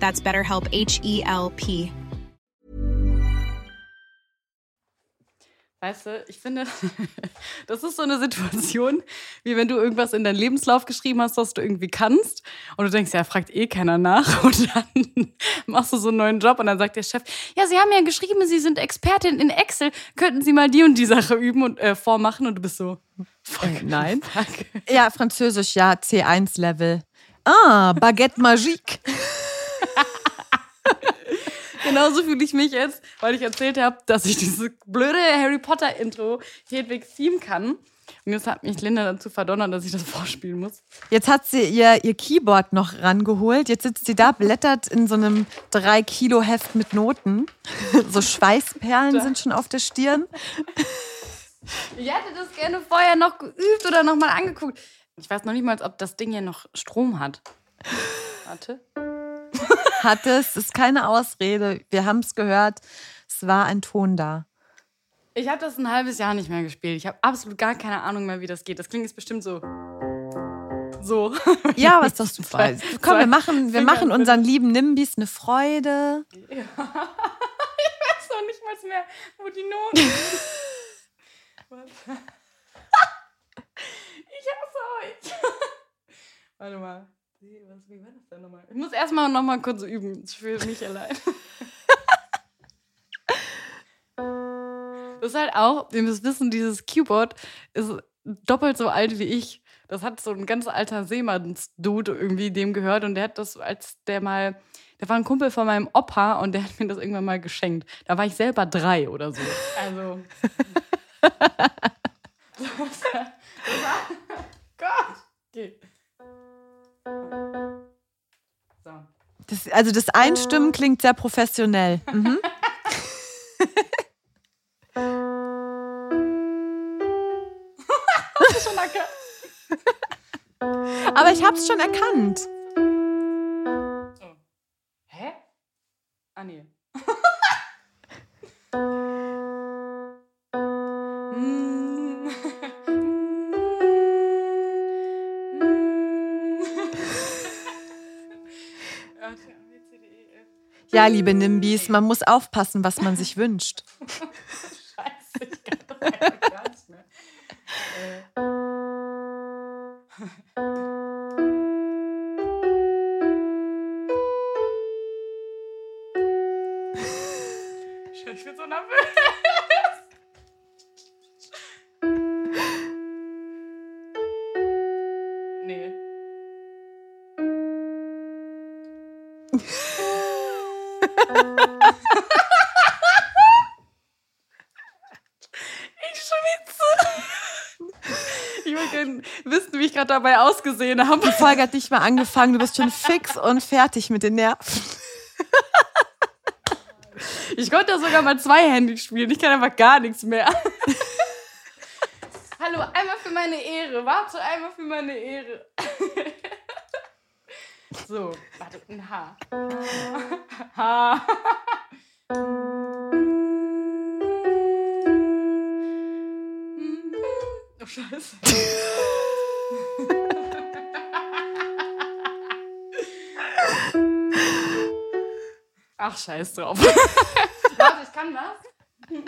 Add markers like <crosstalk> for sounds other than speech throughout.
That's BetterHelp H E L P. Weißt du, ich finde, <laughs> das ist so eine Situation, wie wenn du irgendwas in deinen Lebenslauf geschrieben hast, was du irgendwie kannst. Und du denkst, ja, fragt eh keiner nach. <laughs> Und dann machst du so einen neuen Job und dann sagt der Chef, ja, Sie haben ja geschrieben, Sie sind Expertin in Excel. Könnten Sie mal die und die Sache üben und äh, vormachen? Und du bist so, fuck, Äh, nein. Fuck. Ja, Französisch, ja, C1-Level. Ah, Baguette Magique. <laughs> Genauso fühle ich mich jetzt, weil ich erzählt habe, dass ich dieses blöde Harry Potter Intro Hedwigs Theme kann. Und jetzt hat mich Linda dazu verdonnert, dass ich das <laughs> vorspielen muss. Jetzt hat sie ihr, ihr Keyboard noch rangeholt. Jetzt sitzt sie da, blättert in so einem 3-Kilo-Heft mit Noten. <laughs> So Schweißperlen sind schon auf der Stirn. Ich hätte das gerne vorher noch geübt oder noch mal angeguckt. Ich weiß noch nicht mal, ob das Ding hier noch Strom hat. Warte. Hat es, ist keine Ausrede. Wir haben es gehört. Es war ein Ton da. Ich habe das ein halbes Jahr nicht mehr gespielt. Ich habe absolut gar keine Ahnung mehr, wie das geht. Das klingt jetzt bestimmt so. So. <laughs> Ja, was das super. Zwei- Komm, wir machen, wir Finger machen unseren lieben Nimbis eine Freude. <laughs> Ich weiß noch nicht mal mehr, wo die Noten sind. <laughs> Ich hasse euch. Warte mal. Wie was- wie war das denn nochmal? Ich muss erstmal noch mal kurz üben. Ich fühle mich allein. <laughs> Das ist halt auch, ihr müsst wissen, dieses Keyboard ist doppelt so alt wie ich. Das hat so ein ganz alter Seemanns-Dude irgendwie dem gehört und der hat das, als der mal, der war ein Kumpel von meinem Opa und der hat mir das irgendwann mal geschenkt. Da war ich selber drei oder so. Also. <laughs> <laughs> Gott! Okay. So. Das, also das Einstimmen klingt sehr professionell. Mhm. <laughs> Schon. Aber ich hab's schon erkannt. So. Hä? Ah, nee. <laughs> <laughs> Ja, liebe Nimbis, man muss aufpassen, was man sich wünscht. <laughs> Scheiße, ich kann das gerade dabei ausgesehen habe. Die Folge hat nicht mal angefangen, du bist schon fix und fertig mit den Nerven. Ich konnte ja sogar mal zweihändig spielen. Ich kann einfach gar nichts mehr. Hallo, einmal für meine Ehre. Warte, einmal für meine Ehre. So, warte, ein H. H. Oh, Scheiße. Ach, scheiß drauf. <laughs> Warte, ich kann was. <laughs>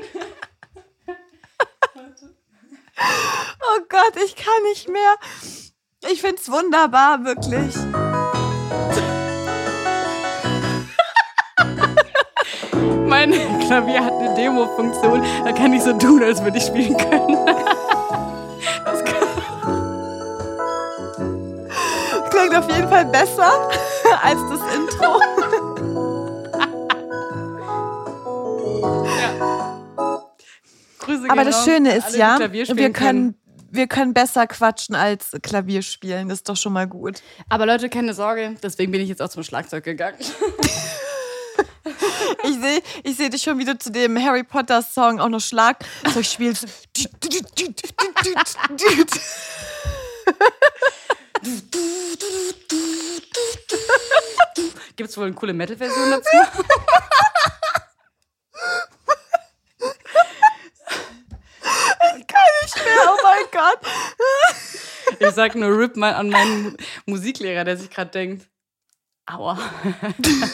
Oh Gott, ich kann nicht mehr. Ich find's wunderbar, wirklich. <laughs> Mein Klavier hat eine Demo-Funktion. Da kann ich so tun, als würde ich spielen können. Das kann Klingt auf jeden Fall besser als das Intro. Grüße Aber das Schöne ist ja, wir können, wir können besser quatschen als Klavier spielen. Das ist doch schon mal gut. Aber Leute, keine Sorge. Deswegen bin ich jetzt auch zum Schlagzeug gegangen. Ich sehe ich seh dich schon wieder zu dem Harry Potter Song auch noch Schlagzeug spielst. Gibt es wohl eine coole Metal-Version dazu? Nicht mehr, oh mein Gott. <laughs> Ich sag nur RIP mal an meinen Mu- Musiklehrer, der sich gerade denkt, aua.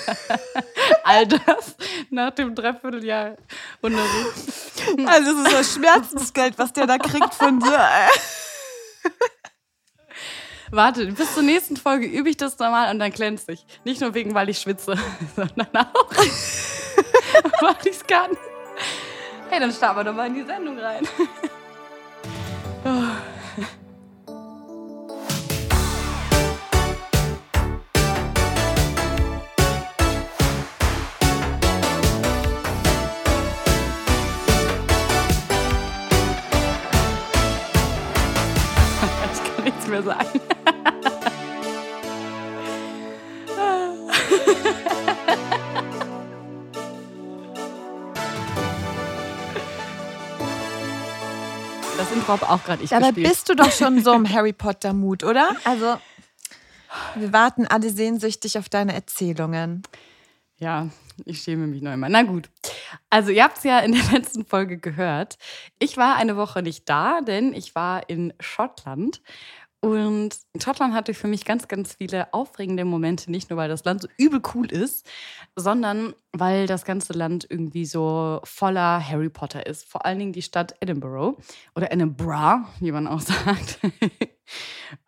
<laughs> All das nach dem Dreivierteljahr Unterricht. Also es ist das Schmerzensgeld, was der da kriegt von dir. ey. Warte, bis zur nächsten Folge übe ich das nochmal und dann glänze ich. Nicht nur wegen, weil ich schwitze, <laughs> sondern auch, weil ich es kann. Hey, dann starten wir doch mal in die Sendung rein. Mehr sagen. Das Intro habe auch gerade ich Dabei gespielt. bist du doch schon so im <laughs> Harry Potter Mut, oder? Also wir warten alle sehnsüchtig auf deine Erzählungen. Ja, ich schäme mich noch immer. Na gut. Also, ihr habt es ja in der letzten Folge gehört. Ich war eine Woche nicht da, denn ich war in Schottland. Und Schottland hatte für mich ganz, ganz viele aufregende Momente, nicht nur weil das Land so übel cool ist, sondern weil das ganze Land irgendwie so voller Harry Potter ist. Vor allen Dingen die Stadt Edinburgh oder Edinburgh, wie man auch <laughs> sagt.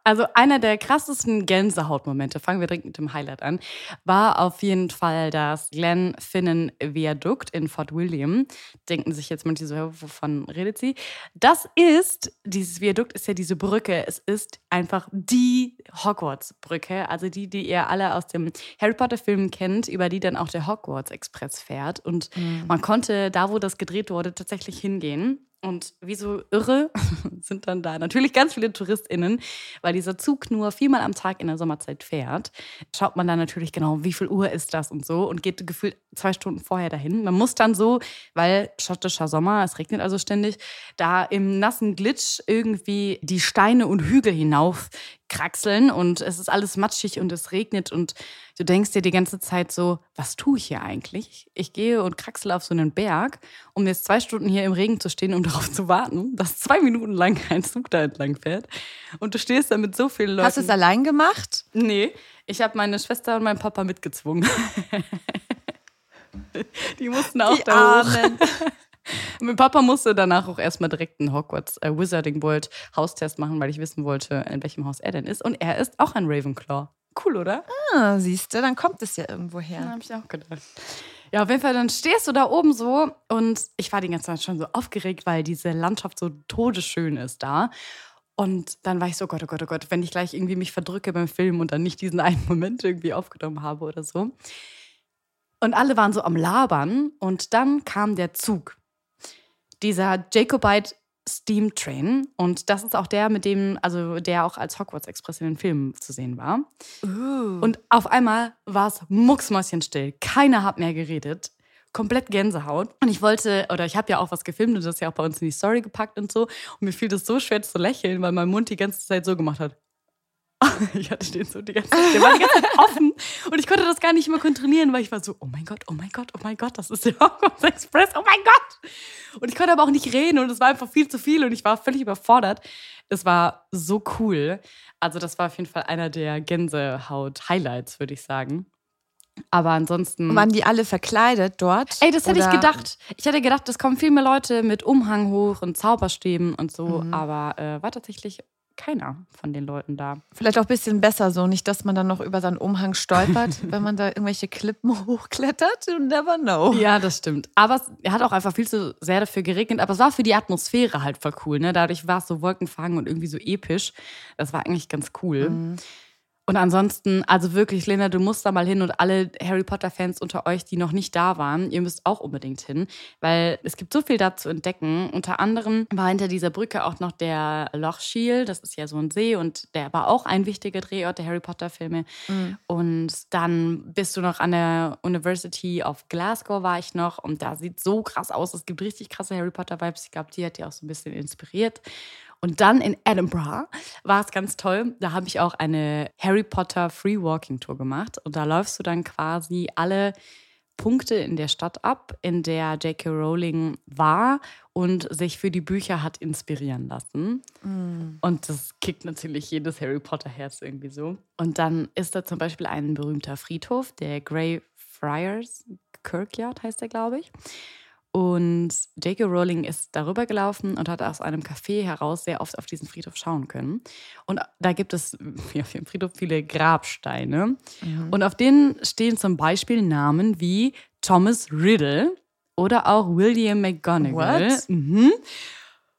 Also einer der krassesten Gänsehautmomente, fangen wir direkt mit dem Highlight an, war auf jeden Fall das Glenfinnan Viadukt in Fort William. Denken sich jetzt manche so, wovon redet sie? Das ist, dieses Viadukt ist ja diese Brücke, es ist einfach die Hogwarts-Brücke, also die, die ihr alle aus dem Harry Potter-Film kennt, über die dann auch der Hogwarts Express fährt. Und man konnte da, wo das gedreht wurde, tatsächlich hingehen. Und wie so irre <laughs> sind dann da natürlich ganz viele TouristInnen, weil dieser Zug nur viermal am Tag in der Sommerzeit fährt. Schaut man dann natürlich genau, wie viel Uhr ist das und so und geht gefühlt zwei Stunden vorher dahin. Man muss dann so, weil schottischer Sommer, es regnet also ständig, da im nassen Glitch irgendwie die Steine und Hügel hinauf kraxeln und es ist alles matschig und es regnet und du denkst dir die ganze Zeit so, was tue ich hier eigentlich? Ich gehe und kraxel auf so einen Berg, um jetzt zwei Stunden hier im Regen zu stehen, um <laughs> darauf zu warten, dass zwei Minuten lang ein Zug da entlang fährt. Und du stehst da mit so vielen Leuten. Hast du es allein gemacht? Nee, ich habe meine Schwester und meinen Papa mitgezwungen. <laughs> Die mussten auch Die da hoch. Armen. Und <laughs> <laughs> mein Papa musste danach auch erstmal direkt einen Hogwarts äh, Wizarding World Haustest machen, weil ich wissen wollte, in welchem Haus er denn ist. Und er ist auch ein Ravenclaw. Cool, oder? Ah, siehst du, dann kommt es ja irgendwo Ja, her. habe ich auch gedacht. Ja, auf jeden Fall, dann stehst du da oben so und ich war die ganze Zeit schon so aufgeregt, weil diese Landschaft so todesschön ist da. Und dann war ich so, Gott, oh Gott, oh Gott, wenn ich gleich irgendwie mich verdrücke beim Film und dann nicht diesen <laughs> einen Moment irgendwie aufgenommen habe oder so. Und alle waren so am Labern und dann kam der Zug. Dieser Jacobite Steam Train. Und das ist auch der, mit dem, also der auch als Hogwarts Express in den Filmen zu sehen war. Und auf einmal war es mucksmäuschenstill. Keiner hat mehr geredet. Komplett Gänsehaut. Und ich wollte, oder ich habe ja auch was gefilmt und das ja auch bei uns in die Story gepackt und so. Und mir fiel das so schwer zu lächeln, weil mein Mund die ganze Zeit so gemacht hat. <laughs> Ich hatte den so die ganze Zeit, der war die ganze Zeit offen und ich konnte das gar nicht mehr kontrollieren, weil ich war so, oh mein Gott, oh mein Gott, oh mein Gott, das ist der <laughs> Hogwarts Express, oh mein Gott. Und ich konnte aber auch nicht reden und es war einfach viel zu viel und ich war völlig überfordert. Es war so cool. Also das war auf jeden Fall einer der Gänsehaut-Highlights, würde ich sagen. Aber ansonsten. Waren die alle verkleidet dort? Ey, das hätte ich gedacht. Ich hätte gedacht, es kommen viel mehr Leute mit Umhang hoch und Zauberstäben und so. Aber äh, war tatsächlich keiner von den Leuten da. Vielleicht auch ein bisschen besser so, nicht, dass man dann noch über seinen Umhang stolpert, <laughs> wenn man da irgendwelche Klippen hochklettert. You never know. Ja, das stimmt. Aber es hat auch einfach viel zu sehr dafür geregnet. Aber es war für die Atmosphäre halt voll cool. Ne? Dadurch war es so wolkenfangen und irgendwie so episch. Das war eigentlich ganz cool. Und ansonsten, also wirklich, Lena, du musst da mal hin und alle Harry Potter-Fans unter euch, die noch nicht da waren, ihr müsst auch unbedingt hin, weil es gibt so viel da zu entdecken. Unter anderem war hinter dieser Brücke auch noch der Lochschiel, das ist ja so ein See und der war auch ein wichtiger Drehort der Harry Potter-Filme. Und dann bist du noch an der University of Glasgow, war ich noch, und da sieht so krass aus. Es gibt richtig krasse Harry Potter-Vibes. Ich glaube, die hat die auch so ein bisschen inspiriert. Und dann in Edinburgh war es ganz toll. Da habe ich auch eine Harry Potter Free Walking Tour gemacht. Und da läufst du dann quasi alle Punkte in der Stadt ab, in der J.K. Rowling war und sich für die Bücher hat inspirieren lassen. Und das kickt natürlich jedes Harry Potter-Herz irgendwie so. Und dann ist da zum Beispiel ein berühmter Friedhof, der Grey Friars Kirkyard heißt der, glaube ich. Und J.K. Rowling ist darüber gelaufen und hat aus einem Café heraus sehr oft auf diesen Friedhof schauen können. Und da gibt es <laughs> ja, auf dem Friedhof viele Grabsteine. Und auf denen stehen zum Beispiel Namen wie Thomas Riddle oder auch William McGonagall. What? Mhm.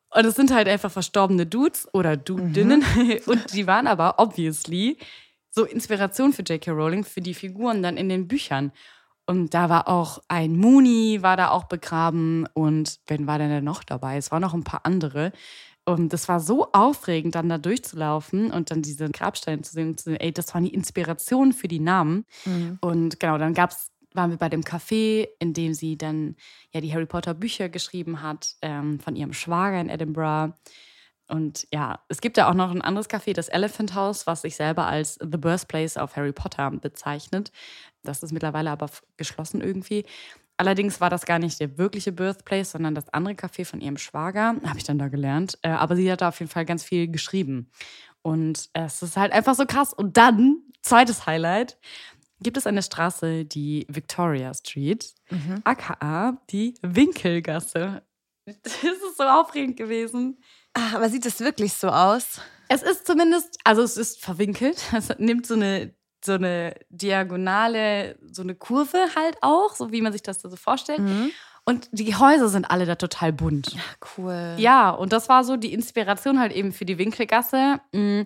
Und es sind halt einfach verstorbene Dudes oder Dudinnen. <laughs> Und die waren aber obviously so Inspiration für J.K. Rowling, für die Figuren dann in den Büchern. Und da war auch ein Mooney, war da auch begraben. Und wen war denn da noch dabei? Es waren noch ein paar andere. Und das war so aufregend, dann da durchzulaufen und dann diese Grabsteine zu sehen und zu sehen, ey, das waren die Inspirationen für die Namen. Und genau, dann gab's, waren wir bei dem Café, in dem sie dann ja die Harry Potter Bücher geschrieben hat, ähm, von ihrem Schwager in Edinburgh. Und ja, es gibt ja auch noch ein anderes Café, das Elephant House, was sich selber als The Birthplace of Harry Potter bezeichnet. Das ist mittlerweile aber geschlossen irgendwie. Allerdings war das gar nicht der wirkliche Birthplace, sondern das andere Café von ihrem Schwager, habe ich dann da gelernt. Äh, aber sie hat da auf jeden Fall ganz viel geschrieben. Und es ist halt einfach so krass. Und dann, zweites Highlight, gibt es eine Straße, die Victoria Street, aka die Winkelgasse. <laughs> Das ist so aufregend gewesen. Ach, aber sieht es wirklich so aus? Es ist zumindest, also es ist verwinkelt. <laughs> Es nimmt so eine, so eine diagonale, so eine Kurve halt auch, so wie man sich das so vorstellt. Und die Häuser sind alle da total bunt. Cool. Ja, und das war so die Inspiration halt eben für die Winkelgasse. Mm,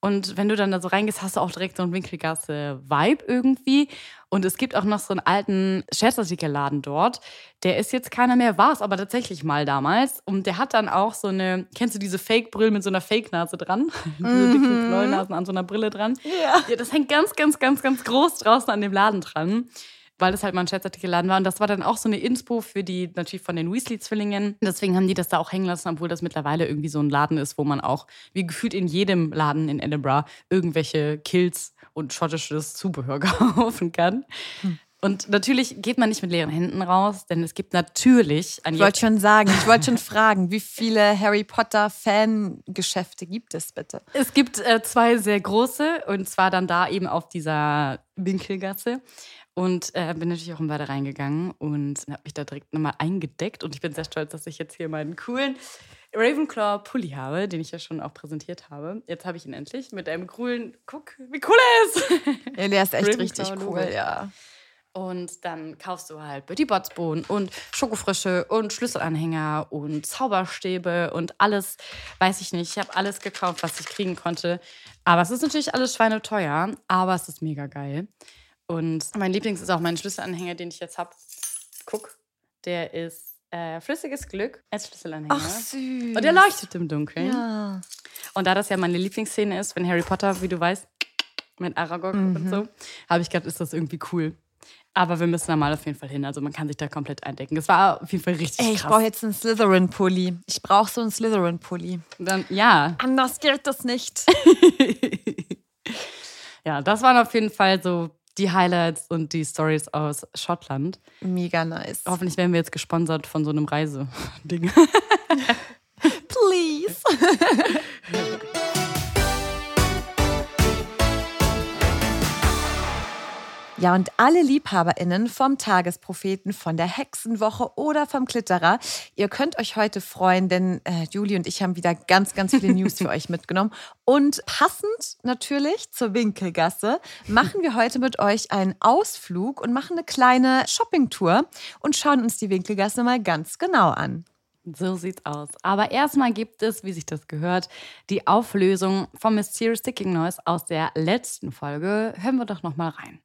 Und wenn du dann da so reingehst, hast du auch direkt so einen Winkelgasse-Vibe irgendwie. Und es gibt auch noch so einen alten Scherzartikelladen dort. Der ist jetzt keiner mehr, war es aber tatsächlich mal damals. Und der hat dann auch so eine, kennst du diese Fake-Brille mit so einer Fake-Nase dran? <laughs> diese dicken Knollnasen an so einer Brille dran. Ja. Ja, das hängt ganz, ganz, ganz, ganz groß draußen an dem Laden dran. Weil das halt mal ein Scherzartikelladen war. Und das war dann auch so eine Inspo für die, natürlich von den Weasley-Zwillingen. Deswegen haben die das da auch hängen lassen, obwohl das mittlerweile irgendwie so ein Laden ist, wo man auch, wie gefühlt in jedem Laden in Edinburgh, irgendwelche Kills und schottisches Zubehör kaufen <laughs> kann. Und natürlich geht man nicht mit leeren Händen raus, denn es gibt natürlich Ich wollte schon sagen, ich wollte schon fragen, wie viele Harry Potter Fangeschäfte gibt es bitte? Es gibt äh, zwei sehr große und zwar dann da eben auf dieser Winkelgasse. Und äh, bin natürlich auch im weiter reingegangen und habe mich da direkt nochmal eingedeckt. Und ich bin sehr stolz, dass ich jetzt hier meinen coolen Ravenclaw-Pulli habe, den ich ja schon auch präsentiert habe. Jetzt habe ich ihn endlich mit einem coolen, guck, wie cool er ist. <laughs> Ja, der ist echt richtig cool, ja. Und dann kaufst du halt Betty Botsbohnen und Schokofrische und Schlüsselanhänger und Zauberstäbe und alles, weiß ich nicht. Ich habe alles gekauft, was ich kriegen konnte. Aber es ist natürlich alles schweineteuer, aber es ist mega geil. Und mein Lieblings ist auch mein Schlüsselanhänger, den ich jetzt habe. Guck, der ist äh, flüssiges Glück als Schlüsselanhänger. Ach, süß. und der leuchtet im Dunkeln. Ja. Und da das ja meine Lieblingsszene ist, wenn Harry Potter, wie du weißt, mit Aragog und so, habe ich gedacht, ist das irgendwie cool. Aber wir müssen da mal auf jeden Fall hin. Also man kann sich da komplett eindecken. Das war auf jeden Fall richtig Ey, ich krass. brauche jetzt einen Slytherin-Pulli. Ich brauche so einen Slytherin-Pulli. Dann, ja, Anders geht das nicht. <laughs> ja, das waren auf jeden Fall so die Highlights und die Stories aus Schottland. Mega nice. Hoffentlich werden wir jetzt gesponsert von so einem Reiseding. <laughs> <laughs> Please. <laughs> Ja, und alle LiebhaberInnen vom Tagespropheten, von der Hexenwoche oder vom Klitterer, ihr könnt euch heute freuen, denn äh, Julie und ich haben wieder ganz, ganz viele <laughs> News für euch mitgenommen. Und passend natürlich zur Winkelgasse machen wir heute mit euch einen Ausflug und machen eine kleine Shoppingtour und schauen uns die Winkelgasse mal ganz genau an. So sieht's aus. Aber erstmal gibt es, wie sich das gehört, die Auflösung vom Mysterious Sticking Noise aus der letzten Folge. Hören wir doch noch mal rein.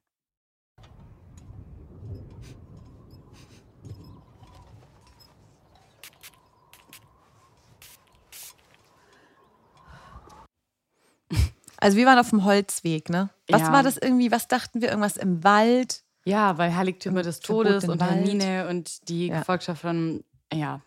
Also wir waren auf dem Holzweg, ne? Was Ja. war das irgendwie? Was dachten wir? Irgendwas im Wald? Ja, weil Heiligtümer des Todes und. Hermine und die Ja. Gefolgschaft von, ja,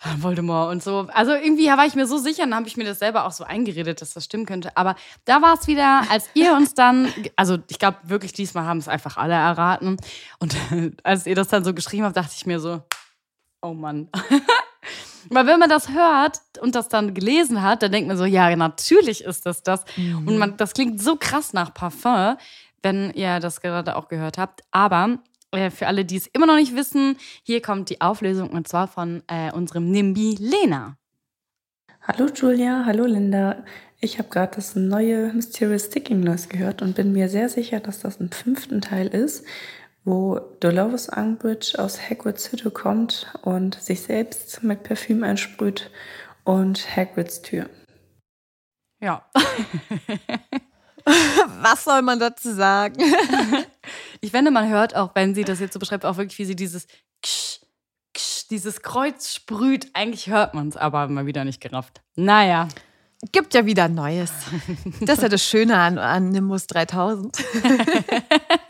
<laughs> Voldemort und so. Also irgendwie war ich mir so sicher, dann habe ich mir das selber auch so eingeredet, dass das stimmen könnte. Aber da war es wieder, als <laughs> ihr uns dann, also ich glaube wirklich, diesmal haben es einfach alle erraten. Und <laughs> als ihr das dann so geschrieben habt, dachte ich mir so, oh Mann. Weil wenn man das hört und das dann gelesen hat, dann denkt man so, ja, natürlich ist das das. Und man, das klingt so krass nach Parfum, wenn ihr das gerade auch gehört habt. Aber äh, für alle, die es immer noch nicht wissen, hier kommt die Auflösung und zwar von äh, unserem Nimbi Lena. Hallo Julia, hallo Linda. Ich habe gerade das neue Mysterious Sticking Noise gehört und bin mir sehr sicher, dass das im fünften Teil ist, wo Dolores Umbridge aus Hagrids Hütte kommt und sich selbst mit Parfüm einsprüht und Hagrids Tür. Ja. <laughs> Was soll man dazu sagen? <laughs> Ich finde, man hört auch, wenn sie das jetzt so beschreibt, auch wirklich, wie sie dieses Ksch, Ksch, dieses Kreuz sprüht. Eigentlich hört man es, aber mal wieder nicht gerafft. Naja. Gibt ja wieder Neues. Das ist ja das Schöne an, an Nimbus 3000. <laughs>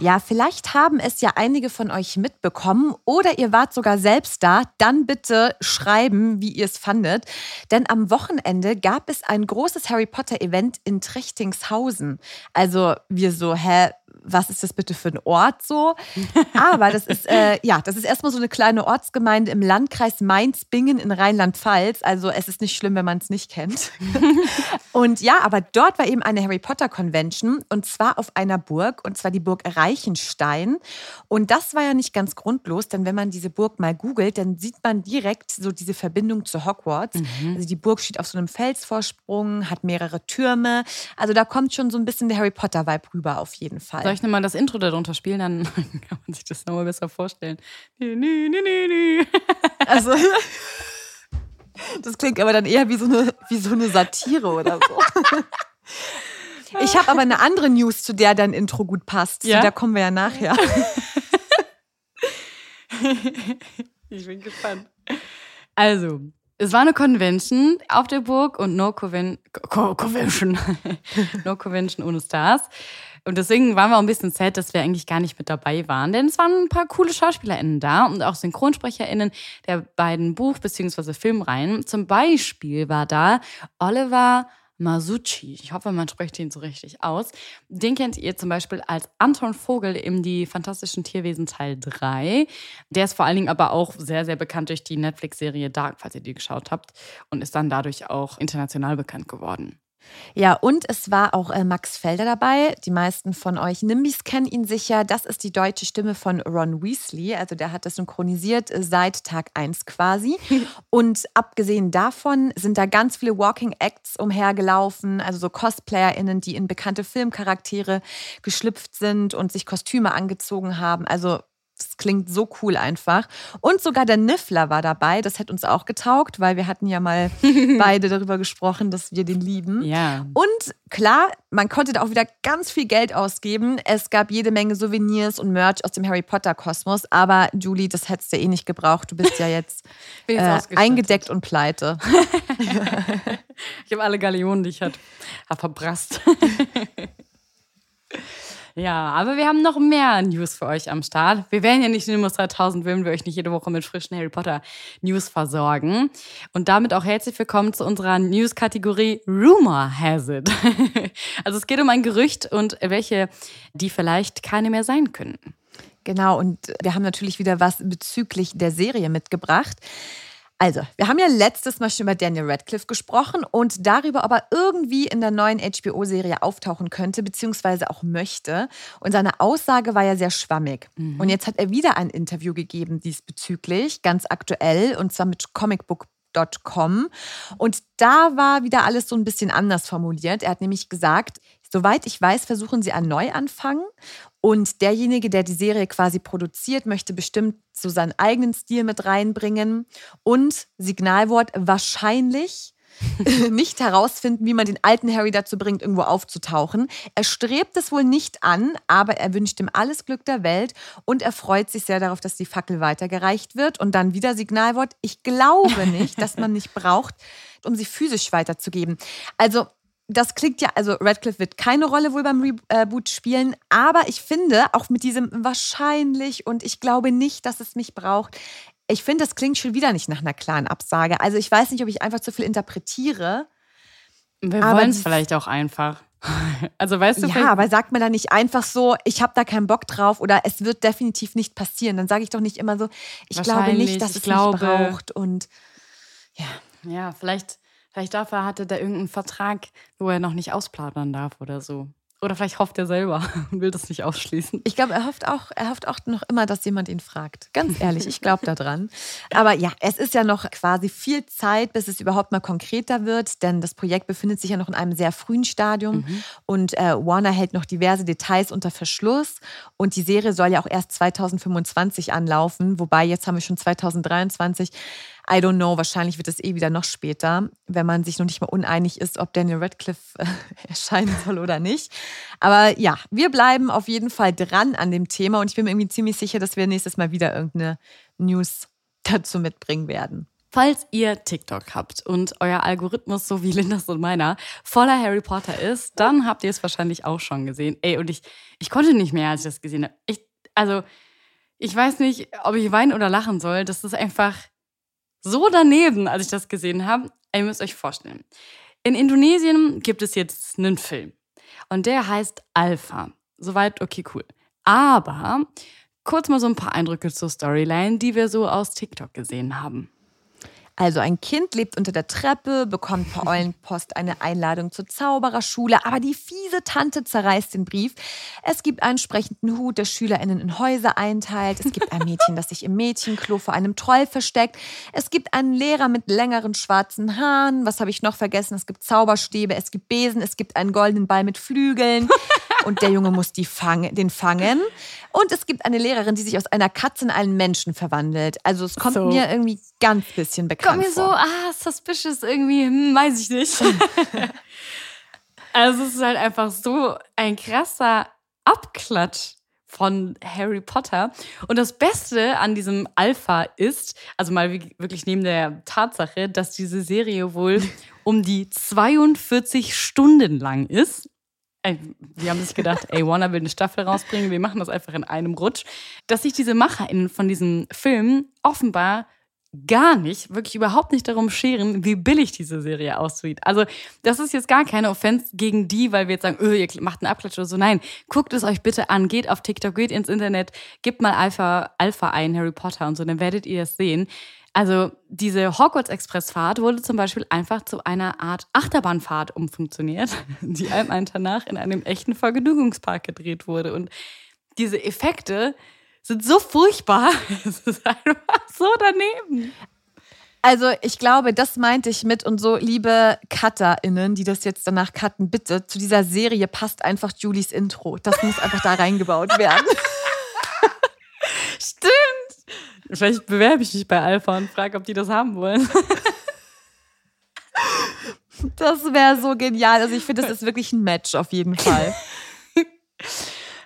Ja, vielleicht haben es ja einige von euch mitbekommen oder ihr wart sogar selbst da. Dann bitte schreiben, wie ihr es fandet. Denn am Wochenende gab es ein großes Harry Potter-Event in Trechtingshausen. Also wir so, hä, was ist das bitte für ein Ort so? Aber das ist, äh, ja, das ist erstmal so eine kleine Ortsgemeinde im Landkreis Mainz-Bingen in Rheinland-Pfalz. Also es ist nicht schlimm, wenn man es nicht kennt. <laughs> Und ja, aber dort war eben eine Harry Potter Convention und zwar auf einer Burg und zwar die Burg Reichenstein. Und das war ja nicht ganz grundlos, denn wenn man diese Burg mal googelt, dann sieht man direkt so diese Verbindung zu Hogwarts. Also die Burg steht auf so einem Felsvorsprung, hat mehrere Türme. Also da kommt schon so ein bisschen der Harry Potter Vibe rüber auf jeden Fall. Soll ich nochmal das Intro darunter spielen? Dann <laughs> kann man sich das nochmal besser vorstellen. <laughs> Also das klingt aber dann eher wie so eine, wie so eine Satire oder so. <laughs> Ich habe aber eine andere News, zu der dein Intro gut passt. Ja? Zu der kommen wir ja nachher. Ich bin gespannt. Also, es war eine Convention auf der Burg und no Conven Co Convention. no Convention ohne Stars. Und deswegen waren wir auch ein bisschen sad, dass wir eigentlich gar nicht mit dabei waren. Denn es waren ein paar coole SchauspielerInnen da und auch SynchronsprecherInnen der beiden Buch- bzw. Filmreihen. Zum Beispiel war da Oliver Masucci. Ich hoffe, man spricht ihn so richtig aus. Den kennt ihr zum Beispiel als Anton Vogel in die Fantastischen Tierwesen Teil 3. Der ist vor allen Dingen aber auch sehr, sehr bekannt durch die Netflix-Serie Dark, falls ihr die geschaut habt. Und ist dann dadurch auch international bekannt geworden. Ja, und es war auch äh, Max Felder dabei. Die meisten von euch Nimbis kennen ihn sicher. Das ist die deutsche Stimme von Ron Weasley. Also der hat das synchronisiert äh, seit Tag 1 quasi. <laughs> und abgesehen davon sind da ganz viele Walking Acts umhergelaufen. Also so CosplayerInnen, die in bekannte Filmcharaktere geschlüpft sind und sich Kostüme angezogen haben. Also das klingt so cool einfach. Und sogar der Niffler war dabei. Das hätte uns auch getaugt, weil wir hatten ja mal <laughs> beide darüber gesprochen, dass wir den lieben. Ja. Und klar, man konnte da auch wieder ganz viel Geld ausgeben. Es gab jede Menge Souvenirs und Merch aus dem Harry Potter Kosmos. Aber Julie, das hättest du eh nicht gebraucht. Du bist ja jetzt, <laughs> jetzt äh, eingedeckt und pleite. <laughs> Ich habe alle Galeonen, die ich hatte, hab verbrasst. Ja, aber wir haben noch mehr News für euch am Start. Wir wären ja nicht Nimbus 3000, würden wir euch nicht jede Woche mit frischen Harry Potter News versorgen. Und damit auch herzlich willkommen zu unserer News-Kategorie Rumor Has It. <laughs> also es geht um ein Gerücht und welche, die vielleicht keine mehr sein könnten. Genau, und wir haben natürlich wieder was bezüglich der Serie mitgebracht. Also, wir haben ja letztes Mal schon über Daniel Radcliffe gesprochen und darüber, ob er irgendwie in der neuen HBO-Serie auftauchen könnte, beziehungsweise auch möchte. Und seine Aussage war ja sehr schwammig. Mhm. Und jetzt hat er wieder ein Interview gegeben diesbezüglich, ganz aktuell, und zwar mit comicbook.com. Und da war wieder alles so ein bisschen anders formuliert. Er hat nämlich gesagt, soweit ich weiß, versuchen sie einen Neuanfang und derjenige, der die Serie quasi produziert, möchte bestimmt so seinen eigenen Stil mit reinbringen. Und Signalwort wahrscheinlich <laughs> nicht herausfinden, wie man den alten Harry dazu bringt, irgendwo aufzutauchen. Er strebt es wohl nicht an, aber er wünscht ihm alles Glück der Welt und er freut sich sehr darauf, dass die Fackel weitergereicht wird. Und dann wieder Signalwort, ich glaube nicht, dass man nicht braucht, um sie physisch weiterzugeben. Also das klingt ja, also Radcliffe wird keine Rolle wohl beim Reboot spielen, aber ich finde, auch mit diesem wahrscheinlich und ich glaube nicht, dass es mich braucht, ich finde, das klingt schon wieder nicht nach einer klaren Absage. Also ich weiß nicht, ob ich einfach zu viel interpretiere. Wir wollen es vielleicht auch einfach. <laughs> Also weißt du, ja, aber sagt man da nicht einfach so, ich habe da keinen Bock drauf oder es wird definitiv nicht passieren. Dann sage ich doch nicht immer so, ich glaube nicht, dass es glaube, mich braucht und ja. Ja, vielleicht Vielleicht dafür hatte der irgendeinen Vertrag, wo er noch nicht ausplaudern darf oder so. Oder vielleicht hofft er selber <laughs> und will das nicht ausschließen. Ich glaube, er hofft auch, er hofft auch noch immer, dass jemand ihn fragt. Ganz <laughs> ehrlich, ich glaube daran. Aber ja, es ist ja noch quasi viel Zeit, bis es überhaupt mal konkreter wird, denn das Projekt befindet sich ja noch in einem sehr frühen Stadium mhm. und äh, Warner hält noch diverse Details unter Verschluss und die Serie soll ja auch erst 2025 anlaufen, wobei jetzt haben wir schon 2023. I don't know, wahrscheinlich wird es eh wieder noch später, wenn man sich noch nicht mal uneinig ist, ob Daniel Radcliffe äh, <laughs> erscheinen soll oder nicht. Aber ja, wir bleiben auf jeden Fall dran an dem Thema und ich bin mir irgendwie ziemlich sicher, dass wir nächstes Mal wieder irgendeine News dazu mitbringen werden. Falls ihr TikTok habt und euer Algorithmus, so wie Lindas und meiner, voller Harry Potter ist, dann habt ihr es wahrscheinlich auch schon gesehen. Ey, und ich, ich konnte nicht mehr, als ich das gesehen habe. Ich, also, ich weiß nicht, ob ich weinen oder lachen soll. Das ist einfach so daneben, als ich das gesehen habe. Ihr müsst euch vorstellen. In Indonesien gibt es jetzt einen Film. Und der heißt Alpha. Soweit, okay, cool. Aber kurz mal so ein paar Eindrücke zur Storyline, die wir so aus TikTok gesehen haben. Also ein Kind lebt unter der Treppe, bekommt per Eulenpost <laughs> eine Einladung zur Zaubererschule, aber die fiese Tante zerreißt den Brief. Es gibt einen sprechenden Hut, der SchülerInnen in Häuser einteilt. Es gibt ein Mädchen, das sich im Mädchenklo vor einem Troll versteckt. Es gibt einen Lehrer mit längeren schwarzen Haaren. Was habe ich noch vergessen? Es gibt Zauberstäbe, es gibt Besen, es gibt einen goldenen Ball mit Flügeln. Und der Junge muss die fang den fangen. Und es gibt eine Lehrerin, die sich aus einer Katze in einen Menschen verwandelt. Also es kommt so. mir irgendwie ganz bisschen bekannt kommt mir vor. so, ah, suspicious irgendwie, hm, weiß ich nicht. <laughs> also es ist halt einfach so ein krasser Abklatsch von Harry Potter. Und das Beste an diesem Alpha ist, also mal wirklich neben der Tatsache, dass diese Serie wohl <laughs> um die 42 Stunden lang ist. Die haben sich gedacht, ey, Warner will eine Staffel rausbringen, wir machen das einfach in einem Rutsch. Dass sich diese MacherInnen von diesem Film offenbar gar nicht, wirklich überhaupt nicht darum scheren, wie billig diese Serie aussieht. Also, das ist jetzt gar keine Offense gegen die, weil wir jetzt sagen, öh, ihr macht einen Abklatsch oder so. Nein, guckt es euch bitte an, geht auf TikTok, geht ins Internet, gebt mal Alpha, Alpha ein, Harry Potter und so, dann werdet ihr es sehen. Also, diese Hogwarts Express-Fahrt wurde zum Beispiel einfach zu einer Art Achterbahnfahrt umfunktioniert, <laughs> die einem danach in einem echten Vergnügungspark gedreht wurde. Und diese Effekte, sind so furchtbar. <laughs> Es ist einfach so daneben. Also ich glaube, das meinte ich mit und so, liebe CutterInnen, die das jetzt danach cutten, bitte, zu dieser Serie passt einfach Julies Intro. Das muss einfach da reingebaut werden. <laughs> Vielleicht bewerbe ich mich bei Alpha und frage, ob die das haben wollen. Das wäre so genial. Also ich finde, das ist wirklich ein Match auf jeden Fall. <laughs>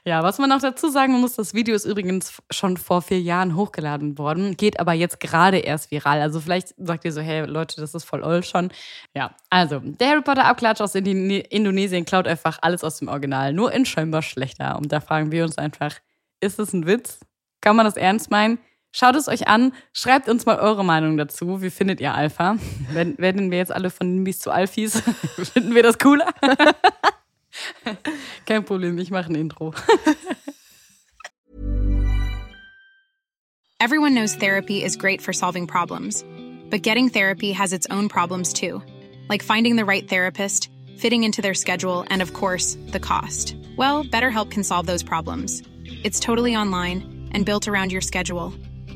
Ja, was man noch dazu sagen muss, das Video ist übrigens schon vor vier Jahren hochgeladen worden, geht aber jetzt gerade erst viral. Also vielleicht sagt ihr so, hey Leute, das ist voll old schon. Ja, also der Harry Potter Abklatsch aus Indonesien klaut einfach alles aus dem Original, nur in scheinbar schlechter. Und da fragen wir uns einfach, ist es ein Witz? Kann man das ernst meinen? Schaut es euch an, schreibt uns mal eure Meinung dazu. Wie findet ihr Alpha? <laughs> Werden wir jetzt alle von Nimbis zu Alphys? <laughs> Finden wir das cooler? <laughs> Kein Problem, ich mache ein Intro. Everyone knows therapy is great for solving problems. But getting therapy has its own problems too, like finding the right therapist, fitting into their schedule, and of course, the cost. Well, BetterHelp can solve those problems. It's totally online and built around your schedule.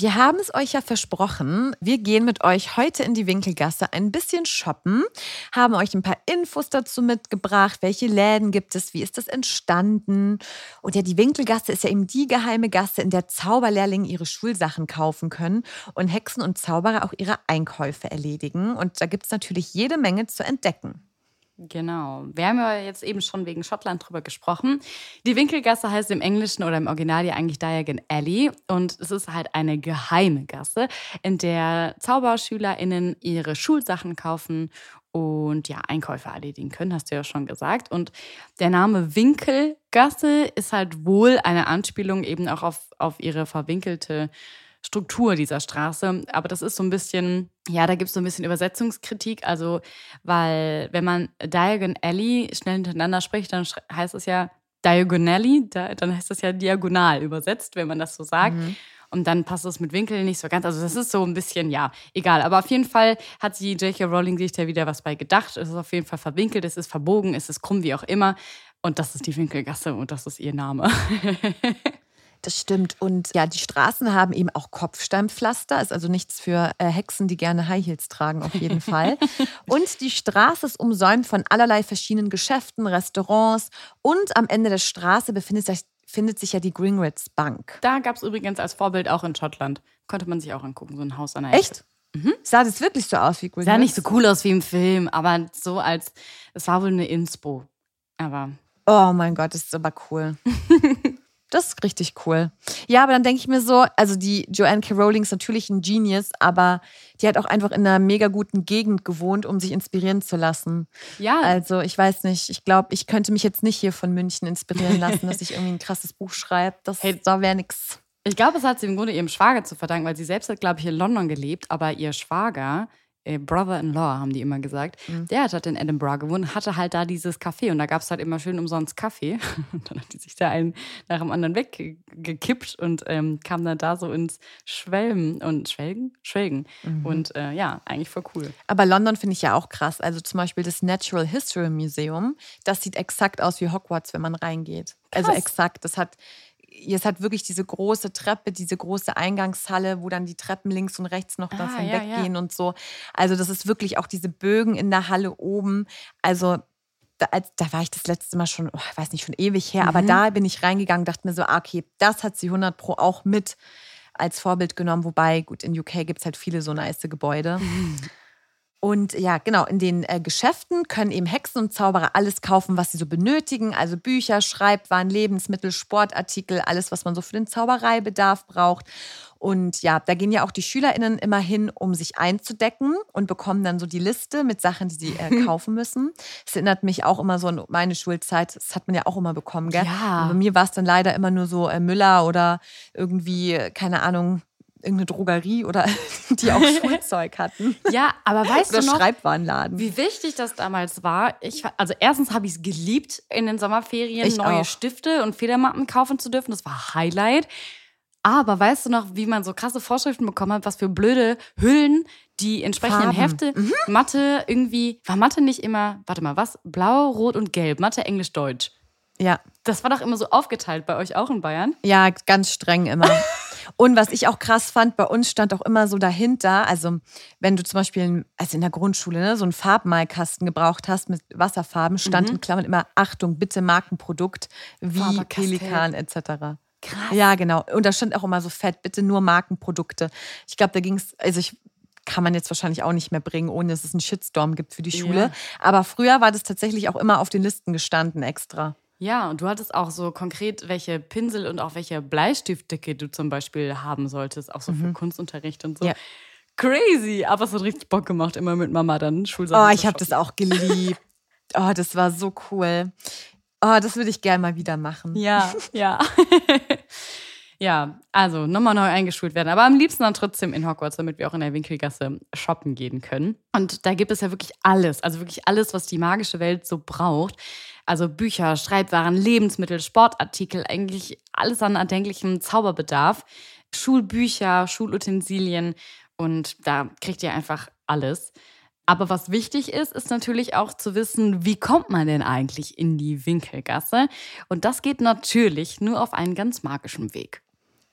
wir haben es euch ja versprochen, wir gehen mit euch heute in die Winkelgasse ein bisschen shoppen, haben euch ein paar Infos dazu mitgebracht, welche Läden gibt es, wie ist das entstanden. Und ja, die Winkelgasse ist ja eben die geheime Gasse, in der Zauberlehrlinge ihre Schulsachen kaufen können und Hexen und Zauberer auch ihre Einkäufe erledigen. Und da gibt es natürlich jede Menge zu entdecken. Genau. Wir haben ja jetzt eben schon wegen Schottland drüber gesprochen. Die Winkelgasse heißt im Englischen oder im Original ja eigentlich Diagon Alley. Und es ist halt eine geheime Gasse, in der ZauberschülerInnen ihre Schulsachen kaufen und ja, Einkäufe erledigen können, hast du ja schon gesagt. Und der Name Winkelgasse ist halt wohl eine Anspielung eben auch auf, auf ihre verwinkelte Struktur dieser Straße. Aber das ist so ein bisschen, ja, da gibt es so ein bisschen Übersetzungskritik. Also, weil wenn man Diagon Alley schnell hintereinander spricht, dann heißt es ja Diagonally, dann heißt das ja diagonal übersetzt, wenn man das so sagt. Mhm. Und dann passt es mit Winkel nicht so ganz. Also das ist so ein bisschen, ja, egal. Aber auf jeden Fall hat die J.K. Rowling sich da wieder was bei gedacht. Es ist auf jeden Fall verwinkelt, es ist verbogen, es ist krumm, wie auch immer. Und das ist die Winkelgasse und das ist ihr Name. <laughs> Das stimmt. Und ja, die Straßen haben eben auch Kopfsteinpflaster. Ist also nichts für äh, Hexen, die gerne High Heels tragen, auf jeden Fall. <laughs> und die Straße ist umsäumt von allerlei verschiedenen Geschäften, Restaurants. Und am Ende der Straße befindet sich, findet sich ja die Gringrids Bank. Da gab es übrigens als Vorbild auch in Schottland. Konnte man sich auch angucken, so ein Haus an der Ecke. Echt? Mhm. Sah das wirklich so aus wie Gringrids? Sah nicht so cool aus wie im Film, aber so als, es war wohl eine Inspo. Aber. Oh mein Gott, das ist aber cool. <laughs> Das ist richtig cool. Ja, aber dann denke ich mir so, also die Joanne K. Rowling ist natürlich ein Genius, aber die hat auch einfach in einer mega guten Gegend gewohnt, um sich inspirieren zu lassen. Ja. Also ich weiß nicht, ich glaube, ich könnte mich jetzt nicht hier von München inspirieren <laughs> lassen, dass ich irgendwie ein krasses Buch schreibe. Das hey, da wäre nix. Ich glaube, es hat sie im Grunde ihrem Schwager zu verdanken, weil sie selbst hat, glaube ich, in London gelebt, aber ihr Schwager Brother-in-Law, haben die immer gesagt. Mhm. Der hat halt in Edinburgh gewohnt, hatte halt da dieses Café und da gab es halt immer schön umsonst Kaffee. <laughs> Und dann hat die sich da einen nach dem anderen weggekippt und ähm, kam dann da so ins Schwelgen und Schwelgen? Schwelgen. Mhm. Und äh, ja, eigentlich voll cool. Aber London finde ich ja auch krass. Also zum Beispiel das Natural History Museum, das sieht exakt aus wie Hogwarts, wenn man reingeht. Also krass. Also exakt. Das hat es hat wirklich diese große Treppe, diese große Eingangshalle, wo dann die Treppen links und rechts noch ah, davon ja, weggehen ja. und so. Also das ist wirklich auch diese Bögen in der Halle oben. Also da, da war ich das letzte Mal schon, oh, ich weiß nicht, schon ewig her, mhm. aber da bin ich reingegangen, dachte mir so, ah, okay, das hat sie 100 Pro auch mit als Vorbild genommen. Wobei, gut, in UK gibt es halt viele so nice Gebäude. Mhm. <laughs> Und ja, genau, in den äh, Geschäften können eben Hexen und Zauberer alles kaufen, was sie so benötigen. Also Bücher, Schreibwaren, Lebensmittel, Sportartikel, alles, was man so für den Zaubereibedarf braucht. Und ja, da gehen ja auch die SchülerInnen immer hin, um sich einzudecken und bekommen dann so die Liste mit Sachen, die sie äh, <laughs> kaufen müssen. Das erinnert mich auch immer so an meine Schulzeit. Das hat man ja auch immer bekommen, gell? Ja. Und bei mir war es dann leider immer nur so äh, Müller oder irgendwie, keine Ahnung, irgendeine Drogerie oder <laughs> die auch Schulzeug hatten. <laughs> Ja, aber weißt oder du noch, Schreibwarenladen. wie wichtig das damals war? Ich, also erstens habe ich es geliebt, in den Sommerferien ich neue auch. Stifte und Federmappen kaufen zu dürfen. Das war Highlight. Aber weißt du noch, wie man so krasse Vorschriften bekommen hat, was für blöde Hüllen die entsprechenden Farben. Hefte, mhm. Mathe irgendwie, war Mathe nicht immer, warte mal, was? Blau, Rot und Gelb, Mathe, Englisch, Deutsch. Ja. Das war doch immer so aufgeteilt bei euch auch in Bayern? Ja, ganz streng immer. <laughs> Und was ich auch krass fand, bei uns stand auch immer so dahinter, also wenn du zum Beispiel also in der Grundschule ne, so einen Farbmalkasten gebraucht hast mit Wasserfarben, stand mhm. in Klammern immer Achtung, bitte Markenprodukt wie Pelikan etc. Krass. Ja, genau. Und da stand auch immer so fett, bitte nur Markenprodukte. Ich glaube, da ging es, also ich kann man jetzt wahrscheinlich auch nicht mehr bringen, ohne dass es einen Shitstorm gibt für die Schule. Ja. Aber früher war das tatsächlich auch immer auf den Listen gestanden extra. Ja, und du hattest auch so konkret, welche Pinsel und auch welche Bleistiftdicke du zum Beispiel haben solltest, auch so mhm. für Kunstunterricht und so. Ja. Crazy, aber es hat richtig Bock gemacht, immer mit Mama dann Schulsachen Oh, ich habe das auch geliebt. Oh, das war so cool. Oh, das würde ich gerne mal wieder machen. Ja, ja. <laughs> ja, also nochmal neu eingeschult werden. Aber am liebsten dann trotzdem in Hogwarts, damit wir auch in der Winkelgasse shoppen gehen können. Und da gibt es ja wirklich alles, also wirklich alles, was die magische Welt so braucht. Also Bücher, Schreibwaren, Lebensmittel, Sportartikel, eigentlich alles an erdenklichem Zauberbedarf. Schulbücher, Schulutensilien und da kriegt ihr einfach alles. Aber was wichtig ist, ist natürlich auch zu wissen, wie kommt man denn eigentlich in die Winkelgasse? Und das geht natürlich nur auf einen ganz magischen Weg.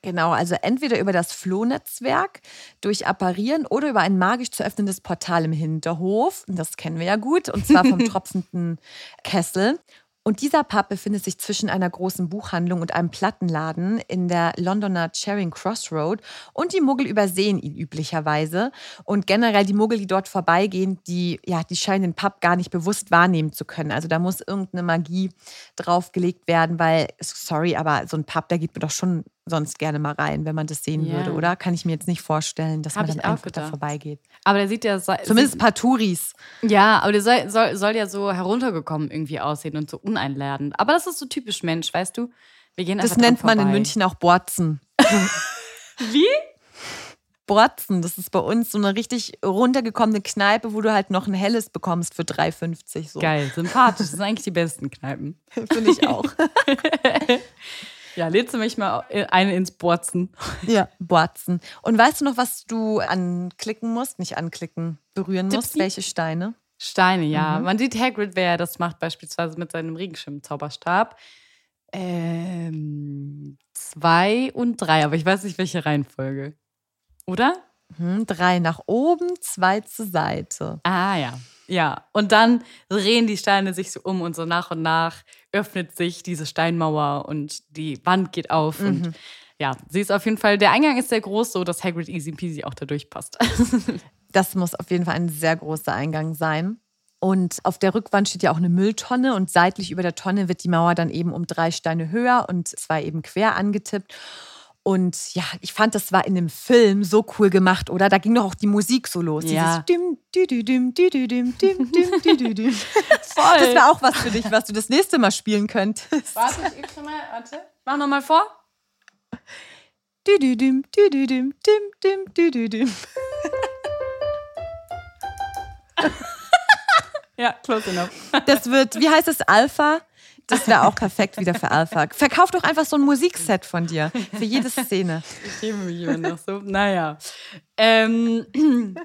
Genau, also entweder über das Flohnetzwerk, durch Apparieren oder über ein magisch zu öffnendes Portal im Hinterhof. Das kennen wir ja gut, und zwar vom <laughs> tropfenden Kessel. Und dieser Pub befindet sich zwischen einer großen Buchhandlung und einem Plattenladen in der Londoner Charing Cross Road. Und die Muggel übersehen ihn üblicherweise. Und generell die Muggel, die dort vorbeigehen, die, ja, die scheinen den Pub gar nicht bewusst wahrnehmen zu können. Also da muss irgendeine Magie draufgelegt werden, weil, sorry, aber so ein Pub, da geht man doch schon sonst gerne mal rein, wenn man das sehen Ja. würde, oder? Kann ich mir jetzt nicht vorstellen, dass Hab man dann einfach da gedacht. vorbeigeht. Aber der sieht ja. so- Zumindest ein paar Touris. Ja, aber der soll, soll, soll ja so heruntergekommen irgendwie aussehen und so uneinladend. Aber das ist so typisch Mensch, weißt du? Wir gehen Das nennt man in. München auch Borzen. <laughs> Wie? Borzen, das ist bei uns so eine richtig runtergekommene Kneipe, wo du halt noch ein helles bekommst für 3,50 so. Geil, sympathisch. Das sind eigentlich die besten Kneipen. <laughs> Finde ich auch. <laughs> Ja, lädst du mich mal eine ins Borzen. ja, Borzen. Und weißt du noch, was du anklicken musst? Nicht anklicken, berühren musst? Tipsy? Welche Steine? Steine, ja. Man sieht Hagrid, wer das macht, beispielsweise mit seinem Regenschirm-Zauberstab. Ähm, zwei und drei, aber ich weiß nicht, welche Reihenfolge. Oder? Hm, drei nach oben, zwei zur Seite. Ah, ja. Ja. Und dann drehen die Steine sich so um und so nach und nach öffnet sich diese Steinmauer und die Wand geht auf. Und ja, sie ist auf jeden Fall, der Eingang ist sehr groß, so dass Hagrid easy peasy auch da durchpasst. <laughs> Das muss auf jeden Fall ein sehr großer Eingang sein. Und auf der Rückwand steht ja auch eine Mülltonne und seitlich über der Tonne wird die Mauer dann eben um drei Steine höher und zwei eben quer angetippt. Und ja, ich fand, das war in dem Film so cool gemacht, oder? Da ging doch auch die Musik so los. Ja. Dieses. Voll. Das wäre auch was für dich, was du das nächste Mal spielen könntest. Warte, ich übe schon mal. Warte. Mach nochmal vor. Düdüdüm, düdüdüm, dim, dim, düdüdüm. <laughs> Ja, close enough. Das wird, wie heißt es, Alpha? Das wäre auch perfekt wieder für Alpha. Verkauf doch einfach so ein Musikset von dir. Für jede Szene. Ich gebe mich immer noch so. Naja. Ähm. <laughs>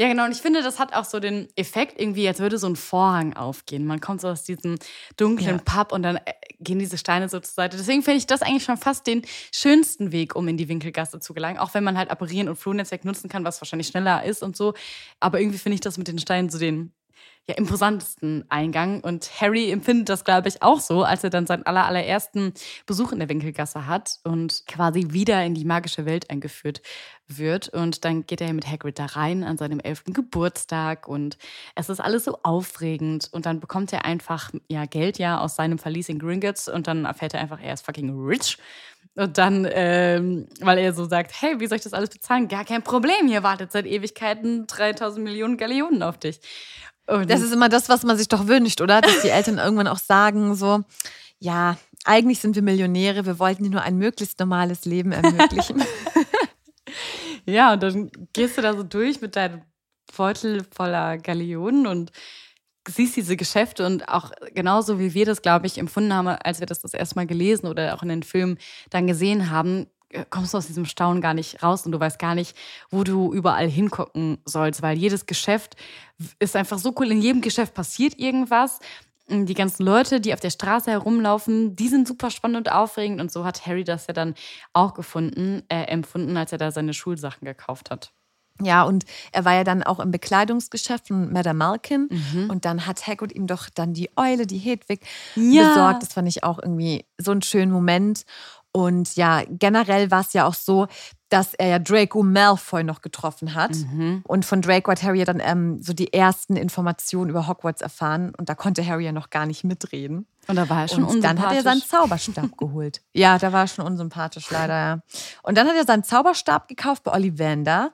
Ja, genau. Und ich finde, das hat auch so den Effekt, irgendwie, als würde so ein Vorhang aufgehen. Man kommt so aus diesem dunklen Ja. Pub und dann äh, gehen diese Steine so zur Seite. Deswegen finde ich das eigentlich schon fast den schönsten Weg, um in die Winkelgasse zu gelangen. Auch wenn man halt Apparieren und Flohnetzwerk nutzen kann, was wahrscheinlich schneller ist und so. Aber irgendwie finde ich das mit den Steinen so den ja, imposantesten Eingang. Und Harry empfindet das, glaube ich, auch so, als er dann seinen aller, allerersten Besuch in der Winkelgasse hat und quasi wieder in die magische Welt eingeführt wird. Und dann geht er mit Hagrid da rein an seinem elften Geburtstag und es ist alles so aufregend. Und dann bekommt er einfach ja, Geld ja aus seinem Verlies in Gringotts und dann erfährt er einfach, er ist fucking rich. Und dann, ähm, weil er so sagt, hey, wie soll ich das alles bezahlen? Gar kein Problem, hier wartet seit Ewigkeiten 3000 Millionen Galeonen auf dich. Und Das ist immer das, was man sich doch wünscht, oder? Dass die Eltern irgendwann auch sagen, so, ja, eigentlich sind wir Millionäre, wir wollten dir nur ein möglichst normales Leben ermöglichen. <laughs> Ja, und dann gehst du da so durch mit deinem Beutel voller Galeonen und siehst diese Geschäfte und auch genauso wie wir das, glaube ich, empfunden haben, als wir das das erste Mal gelesen oder auch in den Filmen dann gesehen haben, kommst du aus diesem Staunen gar nicht raus und du weißt gar nicht, wo du überall hingucken sollst, weil jedes Geschäft ist einfach so cool. In jedem Geschäft passiert irgendwas. Die ganzen Leute, die auf der Straße herumlaufen, die sind super spannend und aufregend. Und so hat Harry das ja dann auch gefunden, äh, empfunden, als er da seine Schulsachen gekauft hat. Ja, und er war ja dann auch im Bekleidungsgeschäft von Madame Malkin. Mhm. Und dann hat Hagrid ihm doch dann die Eule, die Hedwig, Ja. besorgt. Das fand ich auch irgendwie so einen schönen Moment. Und ja, generell war es ja auch so, dass er ja Draco Malfoy noch getroffen hat. Mhm. Und von Draco hat Harry ja dann ähm, so die ersten Informationen über Hogwarts erfahren. Und da konnte Harry ja noch gar nicht mitreden. Und da war er schon Und dann hat er seinen. Zauberstab <laughs> geholt. Ja, da war er schon unsympathisch leider, ja. Und dann hat er seinen Zauberstab gekauft bei Ollivander.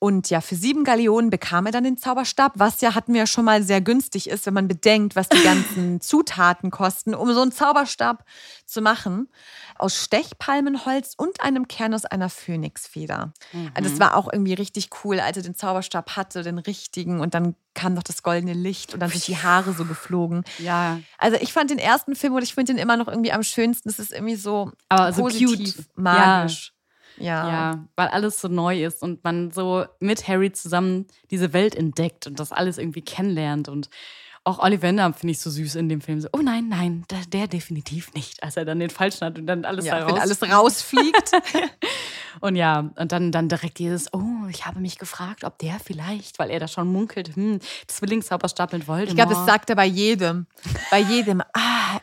Und ja, für sieben Galeonen bekam er dann den Zauberstab, was ja, hatten wir ja schon mal, sehr günstig ist, wenn man bedenkt, was die ganzen <laughs> Zutaten kosten, um so einen Zauberstab zu machen. Aus Stechpalmenholz und einem Kern aus einer Phönixfeder. Mhm. Also das war auch irgendwie richtig cool, als er den Zauberstab hatte, den richtigen. Und dann kam noch das goldene Licht und dann sind die Haare so geflogen. Ja. Also ich fand den ersten Film und ich finde den immer noch irgendwie am schönsten. Es ist irgendwie so Aber so positiv, cute. magisch. Ja. Ja, weil alles so neu ist und man so mit Harry zusammen diese Welt entdeckt und das alles irgendwie kennenlernt. Und auch Ollivander finde ich so süß in dem Film. So, oh nein, nein, der, der definitiv nicht. Als er dann den falschen hat und dann alles Ja, da wenn raus. alles rausfliegt. <laughs> Und ja, und dann, dann direkt dieses, oh, ich habe mich gefragt, ob der vielleicht, weil er da schon munkelt, hm, Zwillingszauberstab mit Voldemort. Ich glaube, das sagt er bei jedem. Bei jedem. Ah,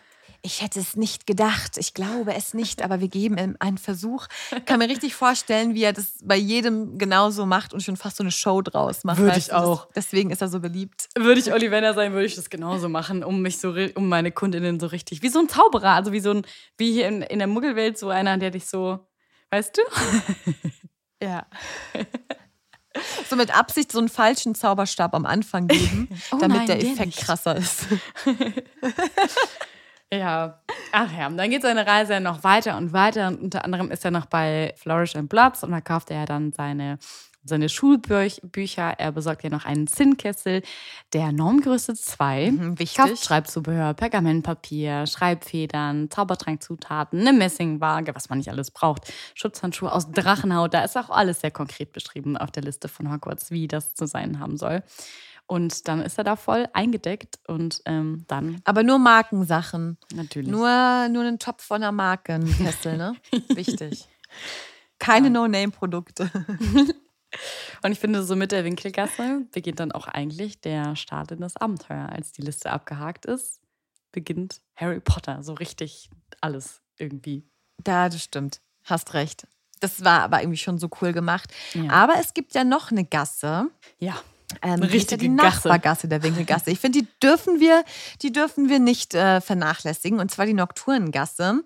ich hätte es nicht gedacht. Ich glaube es nicht, aber wir geben ihm einen Versuch. Ich kann mir richtig vorstellen, wie er das bei jedem genauso macht und schon fast so eine Show draus macht. Würde ich du? Das- auch. Deswegen ist er so beliebt. Würde ich Ollivander sein, würde ich das genauso machen, um mich so, um meine Kundinnen so richtig, wie so ein Zauberer, also wie so ein, wie hier in, in der Muggelwelt so einer, der dich so, weißt du? <laughs> Ja. So mit Absicht so einen falschen Zauberstab am Anfang geben, <laughs> Oh damit nein, der der Effekt nicht. krasser ist. <laughs> Ja. Ach ja, und dann geht seine Reise ja noch weiter und weiter und unter anderem ist er noch bei Flourish and Bloods und da kauft er dann seine seine Schulbücher, er besorgt ja noch einen Zinnkessel der Normgröße 2, Mhm, wichtig. kauft Schreibzubehör, Pergamentpapier, Schreibfedern, Zaubertrankzutaten, eine Messingwaage, was man nicht alles braucht, Schutzhandschuhe aus Drachenhaut, da ist auch alles sehr konkret beschrieben auf der Liste von Hogwarts, wie das zu sein haben soll. Und dann ist er da voll eingedeckt und ähm, dann Aber nur Markensachen. natürlich. Nur, nur einen Topf von einer Marke, ein Kessel, ne? <laughs> Wichtig. Keine No-Name-Produkte. <laughs> Und ich finde, so mit der Winkelgasse beginnt dann auch eigentlich der Start in das Abenteuer. Als die Liste abgehakt ist, beginnt Harry Potter. So richtig alles irgendwie. Ja, das stimmt. Hast recht. Das war aber irgendwie schon so cool gemacht. Ja. Aber es gibt ja noch eine Gasse. Ja. Ähm, richtige die Gasse. Nachbargasse der Winkelgasse. Ich finde, die dürfen wir, die dürfen wir nicht äh, vernachlässigen. Und zwar die Nocturngasse.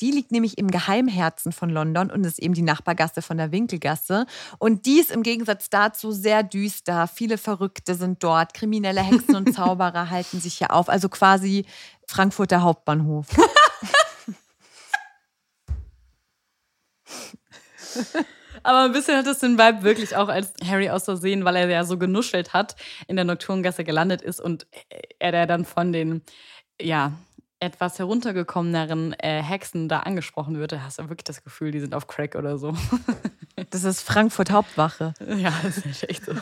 Die liegt nämlich im Geheimherzen von London und ist eben die Nachbargasse von der Winkelgasse. Und die ist im Gegensatz dazu sehr düster. Viele Verrückte sind dort. Kriminelle Hexen und <laughs> Zauberer halten sich hier auf. Also quasi Frankfurter Hauptbahnhof. <laughs> Aber ein bisschen hat es den Vibe wirklich auch, als Harry aus Versehen, weil er ja so genuschelt hat, in der Nocturngasse gelandet ist und er der dann von den, ja, etwas heruntergekommeneren äh, Hexen da angesprochen wird, da hast du wirklich das Gefühl, die sind auf Crack oder so. <laughs> Das ist Frankfurt Hauptwache. ja, das ist echt so.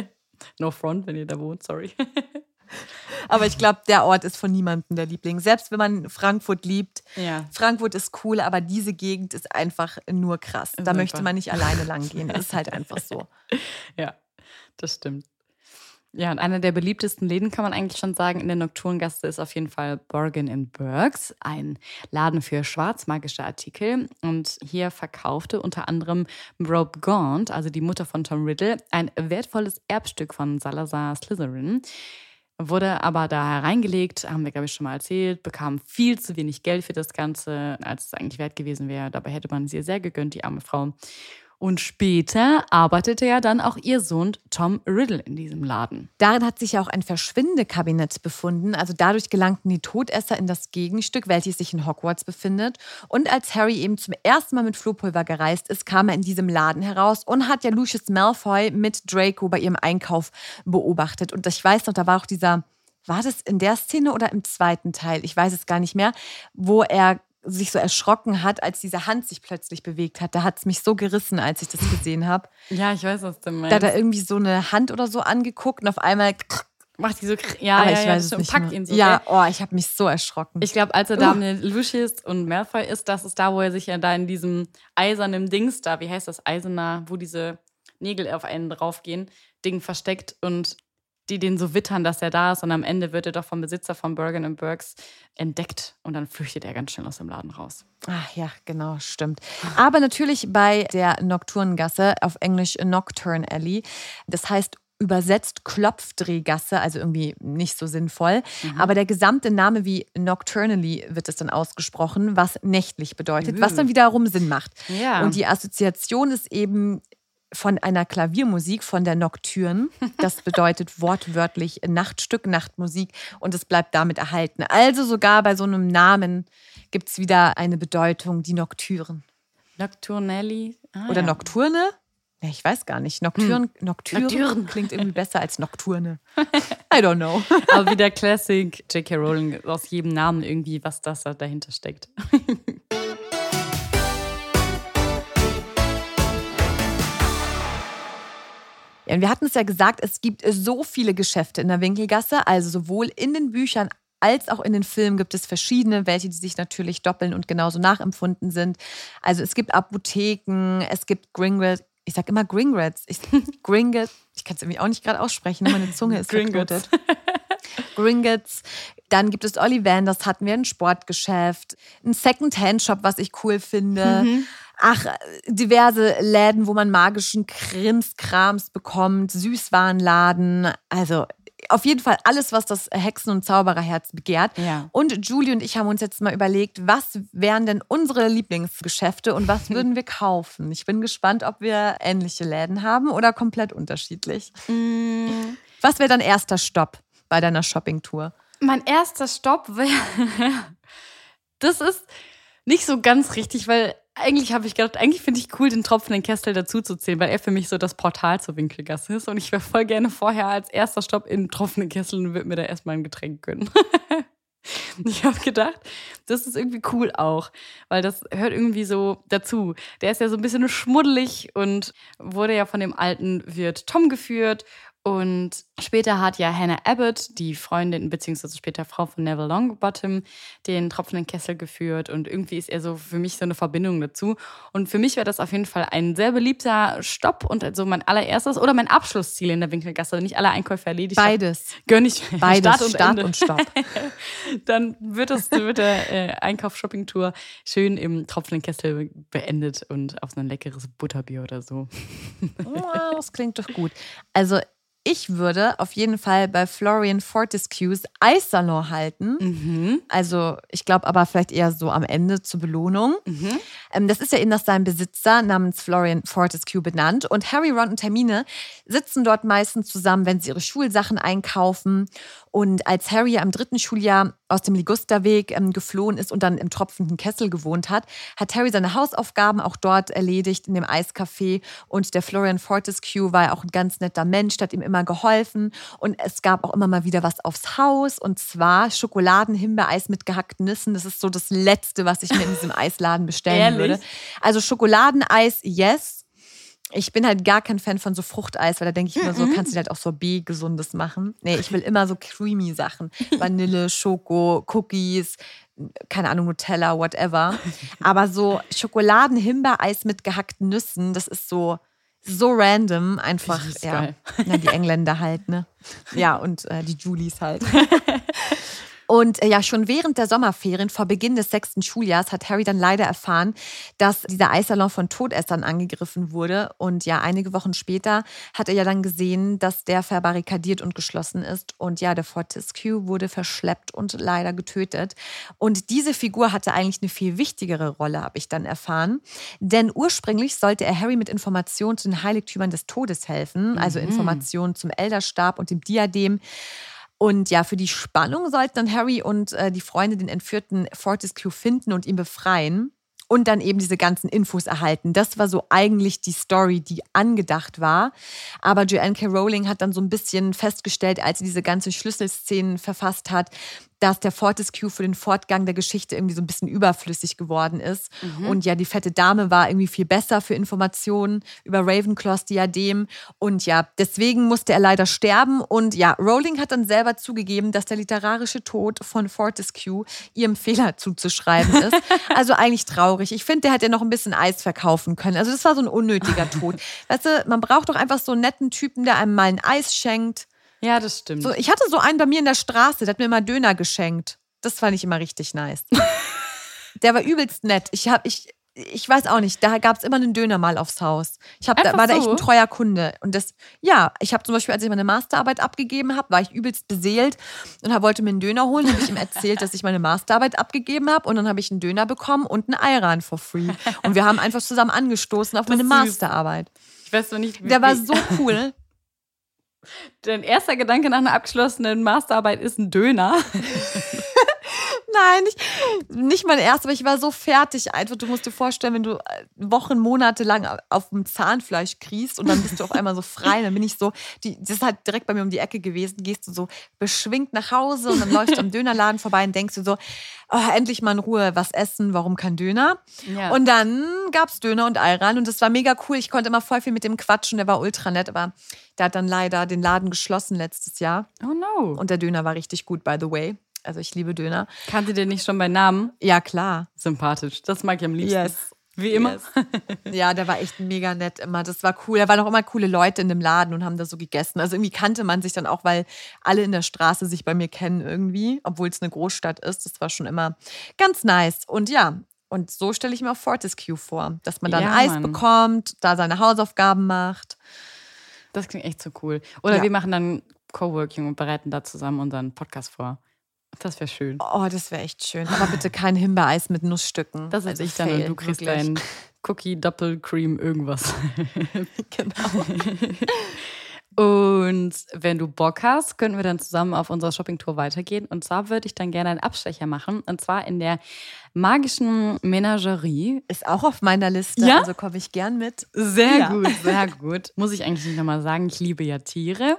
<laughs> no front, wenn ihr da wohnt, sorry. <laughs> Aber ich glaube, der Ort ist von niemandem der Liebling. Selbst wenn man Frankfurt liebt, Ja. Frankfurt ist cool, aber diese Gegend ist einfach nur krass. Da Ist möchte man nicht alleine lang gehen. Das ist halt einfach so. <laughs> Ja, das stimmt. Ja, und einer der beliebtesten Läden kann man eigentlich schon sagen in der Nocturngasse ist auf jeden Fall Borgin Burks, ein Laden für schwarzmagische Artikel. Und hier verkaufte unter anderem Robe Gaunt, also die Mutter von Tom Riddle, ein wertvolles Erbstück von Salazar Slytherin. Wurde aber da hereingelegt, haben wir, glaube ich, schon mal erzählt, bekam viel zu wenig Geld für das Ganze, als es eigentlich wert gewesen wäre. Dabei hätte man sie sehr gegönnt, die arme Frau. Und später arbeitete ja dann auch ihr Sohn Tom Riddle in diesem Laden. Darin hat sich ja auch ein Verschwindekabinett befunden. Also dadurch gelangten die Todesser in das Gegenstück, welches sich in Hogwarts befindet. Und als Harry eben zum ersten Mal mit Flohpulver gereist ist, kam er in diesem Laden heraus und hat ja Lucius Malfoy mit Draco bei ihrem Einkauf beobachtet. Und ich weiß noch, da war auch dieser, war das in der Szene oder im zweiten Teil? Ich weiß es gar nicht mehr, wo er sich so erschrocken hat, als diese Hand sich plötzlich bewegt hat. Da hat es mich so gerissen, als ich das gesehen habe. Ja, ich weiß, was du Da meinst. hat er irgendwie so eine Hand oder so angeguckt und auf einmal Macht die so, ja, aber ja, ich ja, weiß es nicht. packt mehr. ihn so. ja, oh, ich habe mich so erschrocken. Ich glaube, als er da mit Lucius und Malfoy ist, das ist da, wo er sich ja da in diesem eisernen Dings da, wie heißt das, eiserner, wo diese Nägel auf einen draufgehen, Ding versteckt und die den so wittern, dass er da ist und am Ende wird er doch vom Besitzer von Bergen and Burks entdeckt und dann flüchtet er ganz schnell aus dem Laden raus. Ach ja, genau, stimmt. Aber natürlich bei der Nocturngasse, auf Englisch Nocturne Alley, das heißt übersetzt Klopfdrehgasse, also irgendwie nicht so sinnvoll. Aber der gesamte Name wie Nocturnally wird es dann ausgesprochen, was nächtlich bedeutet, was dann wiederum Sinn macht. Ja. Und die Assoziation ist eben von einer Klaviermusik von der Nocturne. Das <laughs> bedeutet wortwörtlich Nachtstück, Nachtmusik und es bleibt damit erhalten. Also sogar bei so einem Namen gibt es wieder eine Bedeutung, die Nocturne. Nocturnelli. Ah, Oder ja. Nocturne? Ja, ich weiß gar nicht. Nocturne, Nocturne, Nocturne. klingt irgendwie besser als Nocturne. <laughs> I don't know. Aber wieder Classic J.K. Rowling aus jedem Namen irgendwie, was das da dahinter steckt. <laughs> Ja, und wir hatten es ja gesagt, es gibt so viele Geschäfte in der Winkelgasse, also sowohl in den Büchern als auch in den Filmen gibt es verschiedene, welche die sich natürlich doppeln und genauso nachempfunden sind. Also es gibt Apotheken, es gibt Gringotts, ich sag immer Gringotts, ich, <laughs> Gringotts, ich kann es irgendwie auch nicht gerade aussprechen, meine Zunge ist Gringotts. Gringotts. Dann gibt es Ollivanders, hatten wir ein Sportgeschäft, ein Second-Hand-Shop, was ich cool finde. Ach, diverse Läden, wo man magischen Krimskrams bekommt, Süßwarenladen. Also auf jeden Fall alles, was das Hexen- und Zaubererherz begehrt. Ja. Und Julie und ich haben uns jetzt mal überlegt, was wären denn unsere Lieblingsgeschäfte und was <laughs> würden wir kaufen? Ich bin gespannt, ob wir ähnliche Läden haben oder komplett unterschiedlich. Was wäre dein erster Stopp bei deiner Shoppingtour? Mein erster Stopp wäre. <laughs> das ist nicht so ganz richtig, weil eigentlich habe ich gedacht, eigentlich finde ich cool, den tropfenden Kessel dazuzuzählen, weil er für mich so das Portal zur Winkelgasse ist. Und ich wäre voll gerne vorher als erster Stopp in den tropfenden Kessel und würde mir da erstmal ein Getränk gönnen. <laughs> Ich habe gedacht, das ist irgendwie cool auch, weil das hört irgendwie so dazu. Der ist ja so ein bisschen schmuddelig und wurde ja von dem alten Wirt Tom geführt. Und später hat ja Hannah Abbott, die Freundin bzw. später Frau von Neville Longbottom, den tropfenden Kessel geführt. Und irgendwie ist er so für mich so eine Verbindung dazu. Und für mich wäre das auf jeden Fall ein sehr beliebter Stopp und also mein allererstes oder mein Abschlussziel in der Winkelgasse. Wenn ich alle Einkäufe erledigt Beides. gönn ich Beides, Start und, Start Ende. und Stopp. <laughs> Dann wird, das, wird der äh, Einkauf-Shopping-Tour schön im tropfenden Kessel beendet und auf so ein leckeres Butterbier oder so. Oh, das klingt doch gut. Also ich würde auf jeden Fall bei Florian Fortescues Eissalon halten. Mhm. Also ich glaube aber vielleicht eher so am Ende zur Belohnung. Mhm. Ähm, das ist ja eben nach seinem Besitzer namens Florian Fortescue benannt. Und Harry, Ron und Hermine sitzen dort meistens zusammen, wenn sie ihre Schulsachen einkaufen. Und als Harry am dritten Schuljahr aus dem Ligusterweg ähm, geflohen ist und dann im tropfenden Kessel gewohnt hat, hat Harry seine Hausaufgaben auch dort erledigt in dem Eiscafé. Und der Florian Fortescue war ja auch ein ganz netter Mensch, hat ihm immer geholfen. Und es gab auch immer mal wieder was aufs Haus. Und zwar Schokoladen-Himbeereis mit gehackten Nüssen. Das ist so das Letzte, was ich mir in diesem <laughs> Eisladen bestellen würde. Also Schokoladeneis, yes. Ich bin halt gar kein Fan von so Fruchteis, weil da denke ich immer so, kannst du halt auch Sorbet gesundes machen. Nee, ich will <laughs> immer so creamy Sachen. Vanille, Schoko, Cookies, keine Ahnung, Nutella, whatever. <laughs> Aber so Schokoladen-Himbeereis mit gehackten Nüssen, das ist so, so random. Einfach, ja. geil. Na, die Engländer halt, ne? <laughs> Ja, und äh, die Julies halt. <laughs> Und äh, ja, schon während der Sommerferien vor Beginn des sechsten Schuljahrs hat Harry dann leider erfahren, dass dieser Eissalon von Todessern angegriffen wurde. Und ja, einige Wochen später hat er ja dann gesehen, dass der verbarrikadiert und geschlossen ist. Und ja, der Fortescue wurde verschleppt und leider getötet. Und diese Figur hatte eigentlich eine viel wichtigere Rolle, habe ich dann erfahren. Denn ursprünglich sollte er Harry mit Informationen zu den Heiligtümern des Todes helfen, also Informationen zum Elderstab und dem Diadem. Und ja, für die Spannung sollten dann Harry und äh, die Freunde den entführten Fortescue finden und ihn befreien und dann eben diese ganzen Infos erhalten. Das war so eigentlich die Story, die angedacht war. Aber Joanne K. Rowling hat dann so ein bisschen festgestellt, als sie diese ganzen Schlüsselszenen verfasst hat, dass der Fortescue für den Fortgang der Geschichte irgendwie so ein bisschen überflüssig geworden ist. Und ja, die fette Dame war irgendwie viel besser für Informationen über Ravenclaws Diadem. Und ja, deswegen musste er leider sterben. Und ja, Rowling hat dann selber zugegeben, dass der literarische Tod von Fortescue ihrem Fehler <laughs> zuzuschreiben ist. Also eigentlich traurig. Ich finde, der hätte ja noch ein bisschen Eis verkaufen können. Also das war so ein unnötiger Tod. <laughs> Weißt du, man braucht doch einfach so einen netten Typen, der einem mal ein Eis schenkt. Ja, das stimmt. So, ich hatte so einen bei mir in der Straße, der hat mir immer Döner geschenkt. Das fand ich immer richtig nice. <laughs> der war übelst nett. Ich habe ich ich weiß auch nicht, da gab es immer einen Döner mal aufs Haus. Ich hab, da, war da echt so? ein treuer Kunde. Und das, ja, ich habe zum Beispiel, als ich meine Masterarbeit abgegeben habe, war ich übelst beseelt und hab, wollte mir einen Döner holen. habe ich ihm erzählt, dass ich meine Masterarbeit abgegeben habe. Und dann habe ich einen Döner bekommen und einen Ayran for free. Und wir haben einfach zusammen angestoßen auf meine süß. Masterarbeit. Ich weiß noch nicht, wie Der war so cool. Dein erster Gedanke nach einer abgeschlossenen Masterarbeit ist ein Döner. <laughs> Nein, nicht, nicht mein erster, aber ich war so fertig einfach. Du musst dir vorstellen, wenn du äh, Wochen, Monate lang auf dem Zahnfleisch kriechst und dann bist du auf einmal so frei. Dann bin ich so, die, das ist halt direkt bei mir um die Ecke gewesen. Gehst du so beschwingt nach Hause und dann läufst du am Dönerladen vorbei und denkst du so, oh, endlich mal in Ruhe was essen, warum kein Döner? Ja. Und dann gab es Döner und Ayran und das war mega cool. Ich konnte immer voll viel mit dem quatschen, der war ultra nett, aber der hat dann leider den Laden geschlossen letztes Jahr. Oh no. Und der Döner war richtig gut, by the way. Also ich liebe Döner. Kannte den nicht schon bei Namen? Ja, klar. Sympathisch. Das mag ich am liebsten. Yes. Wie immer. Yes. Ja, der war echt mega nett immer. Das war cool. Da waren auch immer coole Leute in dem Laden und haben da so gegessen. Also irgendwie kannte man sich dann auch, weil alle in der Straße sich bei mir kennen irgendwie, obwohl es eine Großstadt ist. Das war schon immer ganz nice. Und ja, und so stelle ich mir auch Fortescue vor, dass man dann Ja, Eis Mann. bekommt, da seine Hausaufgaben macht. Das klingt echt so cool. Oder Ja. wir machen dann Coworking und bereiten da zusammen unseren Podcast vor. Das wäre schön. Oh, das wäre echt schön. Aber bitte kein Himbeereis mit Nussstücken. Das ist Also ich dann und du kriegst dein <laughs> Cookie Doppelcream irgendwas. <laughs> Genau. Und wenn du Bock hast, könnten wir dann zusammen auf unserer Shoppingtour weitergehen. Und zwar würde ich dann gerne einen Abstecher machen. Und zwar in der magischen Menagerie. Ist auch auf meiner Liste, Ja? also komme ich gern mit. Sehr Ja. gut, sehr gut. Muss ich eigentlich nicht nochmal sagen, ich liebe ja Tiere.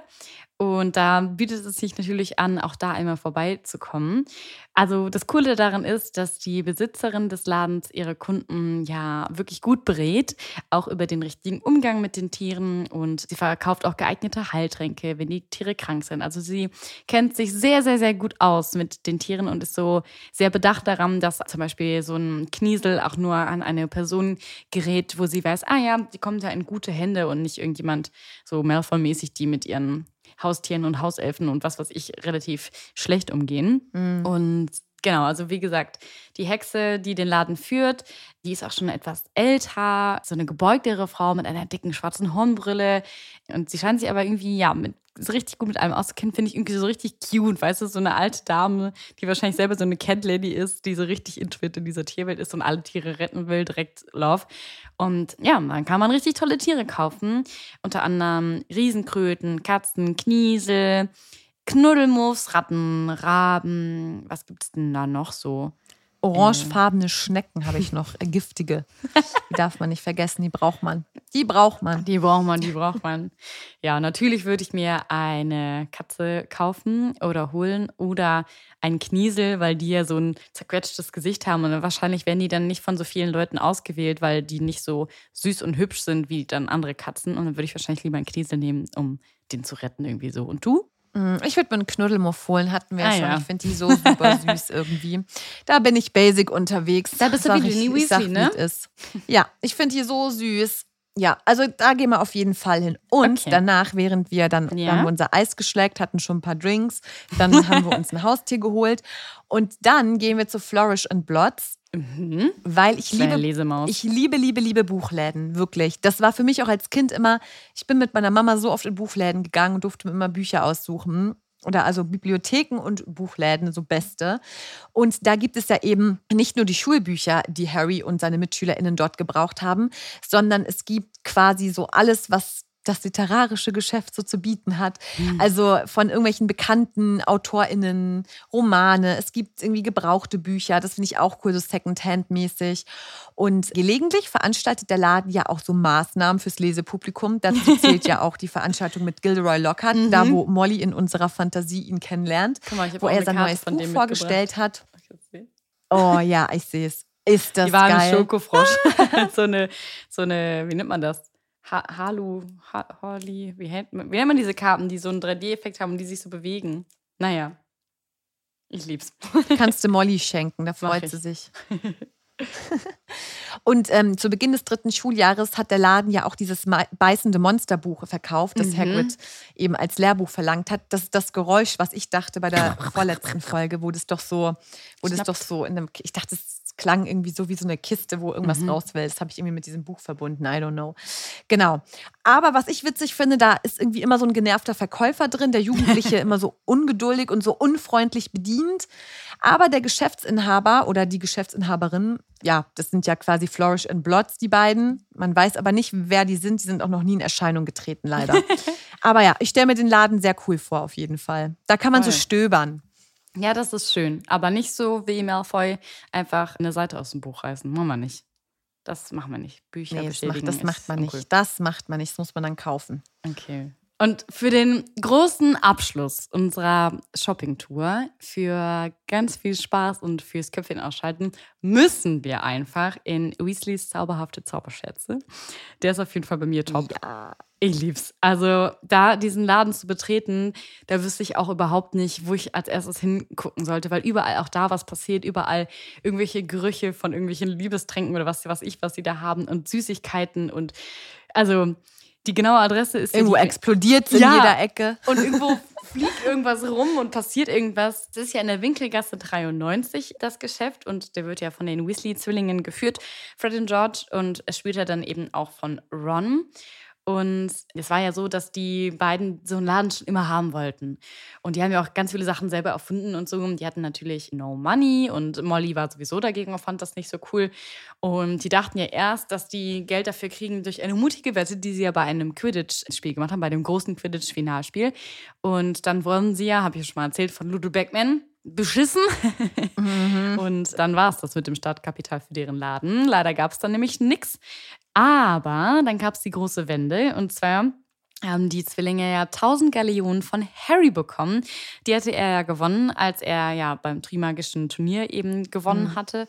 Und da bietet es sich natürlich an, auch da einmal vorbeizukommen. Also das Coole daran ist, dass die Besitzerin des Ladens ihre Kunden ja wirklich gut berät, auch über den richtigen Umgang mit den Tieren. Und sie verkauft auch geeignete Heiltränke, wenn die Tiere krank sind. Also sie kennt sich sehr, sehr, sehr gut aus mit den Tieren und ist so sehr bedacht daran, dass zum Beispiel so ein Kniesel auch nur an eine Person gerät, wo sie weiß, ah ja, die kommt ja in gute Hände und nicht irgendjemand so Malfoy-mäßig, die mit ihren Haustieren und Hauselfen und was weiß ich relativ schlecht umgehen. Und genau, also wie gesagt, die Hexe, die den Laden führt, die ist auch schon etwas älter, so eine gebeugtere Frau mit einer dicken schwarzen Hornbrille. Und sie scheint sich aber irgendwie, ja, mit, so richtig gut mit allem auszukennen, finde ich irgendwie so richtig cute. Weißt du, so eine alte Dame, die wahrscheinlich selber so eine Cat Lady ist, die so richtig intuit in dieser Tierwelt ist und alle Tiere retten will, direkt Love. Und ja, dann kann man richtig tolle Tiere kaufen. Unter anderem Riesenkröten, Katzen, Kniesel, Knuddelmuffs, Ratten, Raben. Was gibt es denn da noch so? Orangefarbene Schnecken habe ich <laughs> noch, äh, giftige. Die darf man nicht vergessen, die braucht man. Die braucht man. Die braucht man, die braucht man. Ja, natürlich würde ich mir eine Katze kaufen oder holen oder einen Kniesel, weil die ja so ein zerquetschtes Gesicht haben und wahrscheinlich werden die dann nicht von so vielen Leuten ausgewählt, weil die nicht so süß und hübsch sind wie dann andere Katzen. Und dann würde ich wahrscheinlich lieber einen Kniesel nehmen, um den zu retten irgendwie so. Und du? Mm, Ich würde mir einen Knuddelmuff holen, hatten wir Ah, schon. ja. Ich finde die so super <laughs> süß irgendwie. Da bin ich basic unterwegs. Da bist du Sag wie sag, Weasley, ne? Ist. Ja, ich finde die so süß. Ja, also da gehen wir auf jeden Fall hin. Und Okay. danach, während wir dann Ja. da haben wir unser Eis geschleckt, hatten schon ein paar Drinks, dann <laughs> haben wir uns ein Haustier geholt und dann gehen wir zu Flourish and Blots, Mhm. weil ich Kleine liebe Lesemaus. ich liebe, liebe, liebe Buchläden, wirklich. Das war für mich auch als Kind immer, ich bin mit meiner Mama so oft in Buchläden gegangen und durfte mir immer Bücher aussuchen. Oder also Bibliotheken und Buchläden, so beste. Und da gibt es ja eben nicht nur die Schulbücher, die Harry und seine MitschülerInnen dort gebraucht haben, sondern es gibt quasi so alles, was das literarische Geschäft so zu bieten hat. Also von irgendwelchen bekannten AutorInnen, Romane, es gibt irgendwie gebrauchte Bücher, das finde ich auch cool, so Secondhand-mäßig. Und gelegentlich veranstaltet der Laden ja auch so Maßnahmen fürs Lesepublikum. Dazu <laughs> zählt ja auch die Veranstaltung mit Gilderoy Lockhart, da wo Molly in unserer Fantasie ihn kennenlernt, mal, ich wo er sein neues von Buch vorgestellt hat. Oh ja, ich sehe es. Ist das Die war geil? ein Schokofrosch. <laughs> so eine, so eine, wie nennt man das? Ha Halu, ha Harley, wie nennt, man, wie nennt man diese Karten, die so einen 3D-Effekt haben und die sich so bewegen? Naja. Ich lieb's. <laughs> Kannst du Molly schenken, da freut sie sich. <laughs> Und ähm, zu Beginn des dritten Schuljahres hat der Laden ja auch dieses beißende Monsterbuch verkauft, das Mhm. Hagrid eben als Lehrbuch verlangt hat. Das ist das Geräusch, was ich dachte bei der <laughs> vorletzten Folge, wo das doch so, Das Schnappt. doch so in einem, ich dachte, es klang irgendwie so wie so eine Kiste, wo irgendwas Mhm. raus will. Das habe ich irgendwie mit diesem Buch verbunden. I don't know. Genau. Aber was ich witzig finde, da ist irgendwie immer so ein genervter Verkäufer drin, der Jugendliche <laughs> immer so ungeduldig und so unfreundlich bedient. Aber der Geschäftsinhaber oder die Geschäftsinhaberin, ja, das sind ja quasi Flourish and Blots, die beiden. Man weiß aber nicht, wer die sind. Die sind auch noch nie in Erscheinung getreten, leider. <laughs> aber ja, ich stelle mir den Laden sehr cool vor, auf jeden Fall. Da kann man so Voll. stöbern. Ja, das ist schön. Aber nicht so wie Malfoy einfach eine Seite aus dem Buch reißen. Machen wir nicht. Das machen wir nicht. Bücher Nee, das macht, das macht man nicht. Das macht man nicht. Das muss man dann kaufen. Okay. Und für den großen Abschluss unserer Shoppingtour, für ganz viel Spaß und fürs Köpfchen ausschalten, müssen wir einfach in Weasleys zauberhafte Zauberschätze. Der ist auf jeden Fall bei mir top. Ja. Ich lieb's. Also, da diesen Laden zu betreten, da wüsste ich auch überhaupt nicht, wo ich als erstes hingucken sollte, weil überall auch da was passiert, überall irgendwelche Gerüche von irgendwelchen Liebestränken oder was, was ich, was sie da haben und Süßigkeiten und also die genaue Adresse ist Irgendwo die- explodiert in Ja. jeder Ecke. und irgendwo fliegt irgendwas rum und passiert irgendwas. Das ist ja in der Winkelgasse 93 das Geschäft und der wird ja von den Weasley-Zwillingen geführt, Fred und George und später dann eben auch von Ron. Und es war ja so, dass die beiden so einen Laden schon immer haben wollten. Und die haben ja auch ganz viele Sachen selber erfunden und so. Und die hatten natürlich no money und Molly war sowieso dagegen und fand das nicht so cool. Und die dachten ja erst, dass die Geld dafür kriegen durch eine mutige Wette, die sie ja bei einem Quidditch-Spiel gemacht haben, bei dem großen Quidditch-Finalspiel. Und dann wurden sie ja, habe ich schon mal erzählt, von Ludo Beckman beschissen. <laughs> Und dann war es das mit dem Startkapital für deren Laden. Leider gab es dann nämlich nichts. Aber dann gab es die große Wende und zwar haben die Zwillinge ja 1000 Galeonen von Harry bekommen. Die hatte er ja gewonnen, als er ja beim Trimagischen Turnier eben gewonnen hatte.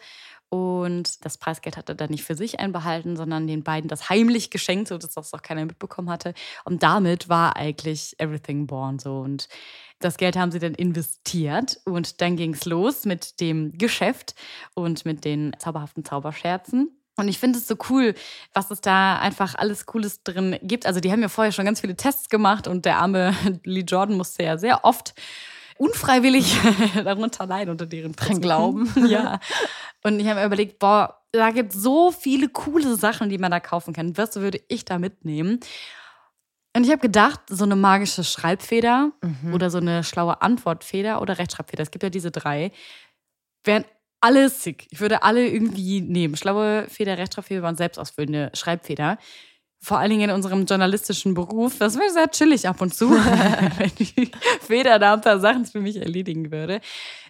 Und das Preisgeld hat er dann nicht für sich einbehalten, sondern den beiden das heimlich geschenkt, sodass das auch keiner mitbekommen hatte. Und damit war eigentlich everything born so. Und das Geld haben sie dann investiert. Und dann ging es los mit dem Geschäft und mit den zauberhaften Zauberscherzen. Und ich finde es so cool, was es da einfach alles Cooles drin gibt. Also, die haben ja vorher schon ganz viele Tests gemacht und der arme <laughs> Lee Jordan musste ja sehr oft unfreiwillig <laughs> darunter leiden unter deren Dran glauben. <laughs> Ja. Und ich habe mir überlegt, boah, da gibt es so viele coole Sachen, die man da kaufen kann. Was würde ich da mitnehmen? Und ich habe gedacht, so eine magische Schreibfeder oder so eine schlaue Antwortfeder oder Rechtschreibfeder, es gibt ja diese drei, wären alle sick. Ich würde alle irgendwie nehmen. Schlaue Feder, Rechtschreibfeder und selbstausfüllende Schreibfeder. Vor allen Dingen in unserem journalistischen Beruf. Das wäre sehr chillig ab und zu, <laughs> wenn die Feder da ein paar Sachen für mich erledigen würde.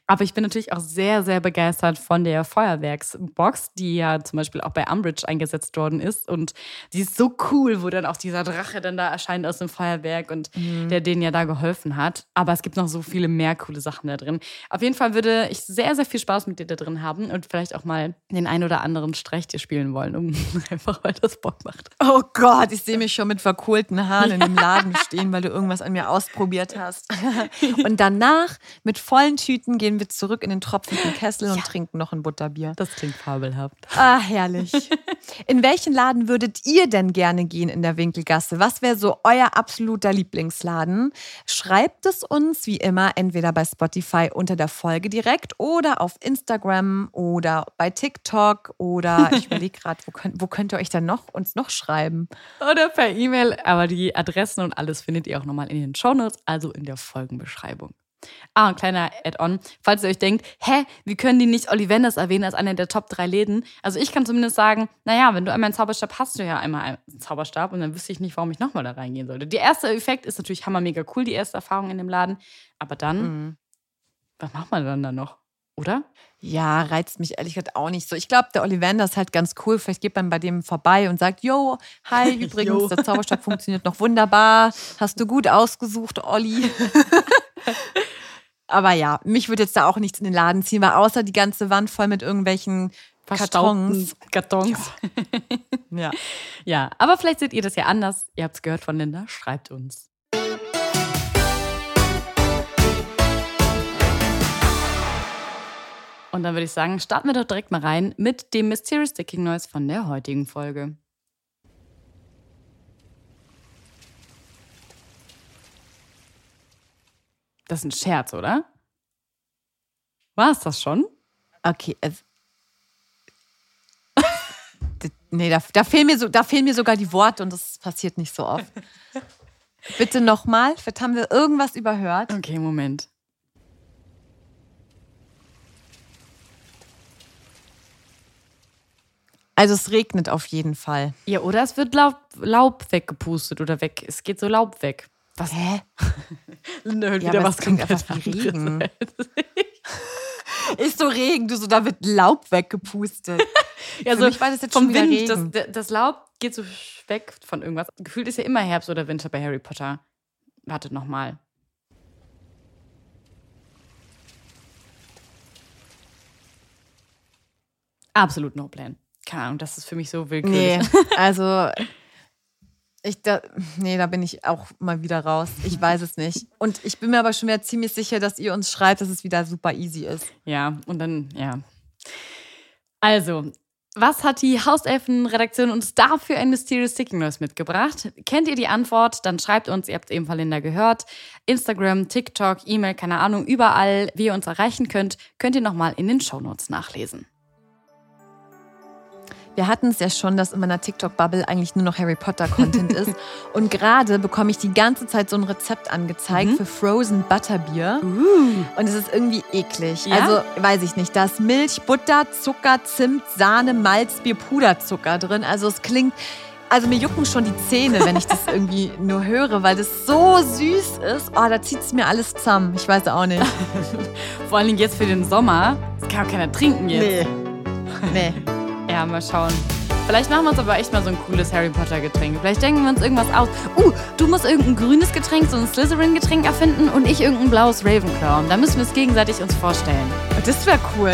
Aber ich bin natürlich auch sehr, sehr begeistert von der Feuerwerksbox, die ja zum Beispiel auch bei Umbridge eingesetzt worden ist. Und die ist so cool, wo dann auch dieser Drache dann da erscheint aus dem Feuerwerk und der denen ja da geholfen hat. Aber es gibt noch so viele mehr coole Sachen da drin. Auf jeden Fall würde ich sehr, sehr viel Spaß mit dir da drin haben und vielleicht auch mal den ein oder anderen Streich dir spielen wollen, um <laughs> einfach, weil das Bock macht. Oh Gott, ich sehe mich schon mit verkohlten Haaren in dem <laughs> Laden stehen, weil du irgendwas an mir ausprobiert hast. <laughs> Und danach mit vollen Tüten gehen wir zurück in den tropfenden Kessel und trinken noch ein Butterbier. Das klingt fabelhaft. Ah, herrlich. <laughs> In welchen Laden würdet ihr denn gerne gehen in der Winkelgasse? Was wäre so euer absoluter Lieblingsladen? Schreibt es uns wie immer entweder bei Spotify unter der Folge direkt oder auf Instagram oder bei TikTok oder <laughs> ich überlege gerade, wo könnt, wo könnt ihr euch denn noch uns noch schreiben? Oder per E-Mail. Aber die Adressen und alles findet ihr auch nochmal in den Shownotes, also in der Folgenbeschreibung. Ah, ein kleiner Add-on. Falls ihr euch denkt, hä, wie können die nicht Ollivanders erwähnen als einer der Top drei Läden? Also ich kann zumindest sagen, naja, wenn du einmal einen Zauberstab hast, du ja einmal einen Zauberstab und dann wüsste ich nicht, warum ich nochmal da reingehen sollte. Der erste Effekt ist natürlich hammer mega cool, die erste Erfahrung in dem Laden. Aber dann, was macht man dann da noch? Oder? Ja, reizt mich ehrlich gesagt auch nicht so. Ich glaube, der Ollivander ist halt ganz cool. Vielleicht geht man bei dem vorbei und sagt, yo, hi, <laughs> übrigens, der Zauberstab funktioniert noch wunderbar. Hast du gut ausgesucht, Olli. <laughs> <laughs> Aber ja, mich würde jetzt da auch nichts in den Laden ziehen, weil außer die ganze Wand voll mit irgendwelchen Kartons. Kartons. Ja. <laughs> Ja, aber vielleicht seht ihr das ja anders. Ihr habt es gehört von Linda. Schreibt uns. Und dann würde ich sagen, starten wir doch direkt mal rein mit dem Mysterious Sticking Noise von der heutigen Folge. Das ist ein Scherz, oder? War es das schon? Okay. <laughs> Es, nee, da, da, fehlen mir so, da fehlen mir sogar die Worte und das passiert nicht so oft. <laughs> Bitte nochmal. Vielleicht haben wir irgendwas überhört. Okay, Moment. Also es regnet auf jeden Fall. Ja, oder es wird Laub, Laub weggepustet oder weg. Es geht so Laub weg. Was? Hä? <laughs> Linda hört Ja, wieder was komplett anderes. Ist so Regen, du so, da wird Laub weggepustet. <laughs> Ja, so war das jetzt vom Wind, das, Regen. das Laub geht so weg von irgendwas. Gefühlt ist ja immer Herbst oder Winter bei Harry Potter. Wartet noch mal. Absolut no plan. Keine Ahnung, das ist für mich so willkürlich. Nee, <laughs> also ich da, nee, da bin ich auch mal wieder raus. Ich weiß es nicht. Und ich bin mir aber schon wieder ziemlich sicher, dass ihr uns schreibt, dass es wieder super easy ist. Ja, und dann, ja. Also, was hat die Hauselfen-Redaktion uns da für ein Mysterious Sticking News mitgebracht? Kennt ihr die Antwort? Dann schreibt uns, ihr habt eben von Linda gehört. Instagram, TikTok, E-Mail, keine Ahnung, überall, wie ihr uns erreichen könnt, könnt ihr nochmal in den Shownotes nachlesen. Wir hatten es ja schon, dass in meiner TikTok-Bubble eigentlich nur noch Harry Potter-Content ist. <laughs> Und gerade bekomme ich die ganze Zeit so ein Rezept angezeigt für Frozen Butterbier. Und es ist irgendwie eklig. Ja? Also, weiß ich nicht. Da ist Milch, Butter, Zucker, Zimt, Sahne, Malzbier, Puderzucker drin. Also, es klingt. Also, mir jucken schon die Zähne, wenn ich das <laughs> irgendwie nur höre, weil das so süß ist. Oh, da zieht es mir alles zusammen. Ich weiß auch nicht. <laughs> Vor allen Dingen jetzt für den Sommer. Das kann auch keiner trinken jetzt. Nee. Ja, mal schauen. Vielleicht machen wir uns aber echt mal so ein cooles Harry Potter Getränk. Vielleicht denken wir uns irgendwas aus. Uh, du musst irgendein grünes Getränk, so ein Slytherin Getränk erfinden und ich irgendein blaues Ravenclaw. Da müssen wir es gegenseitig uns vorstellen. Das wäre cool.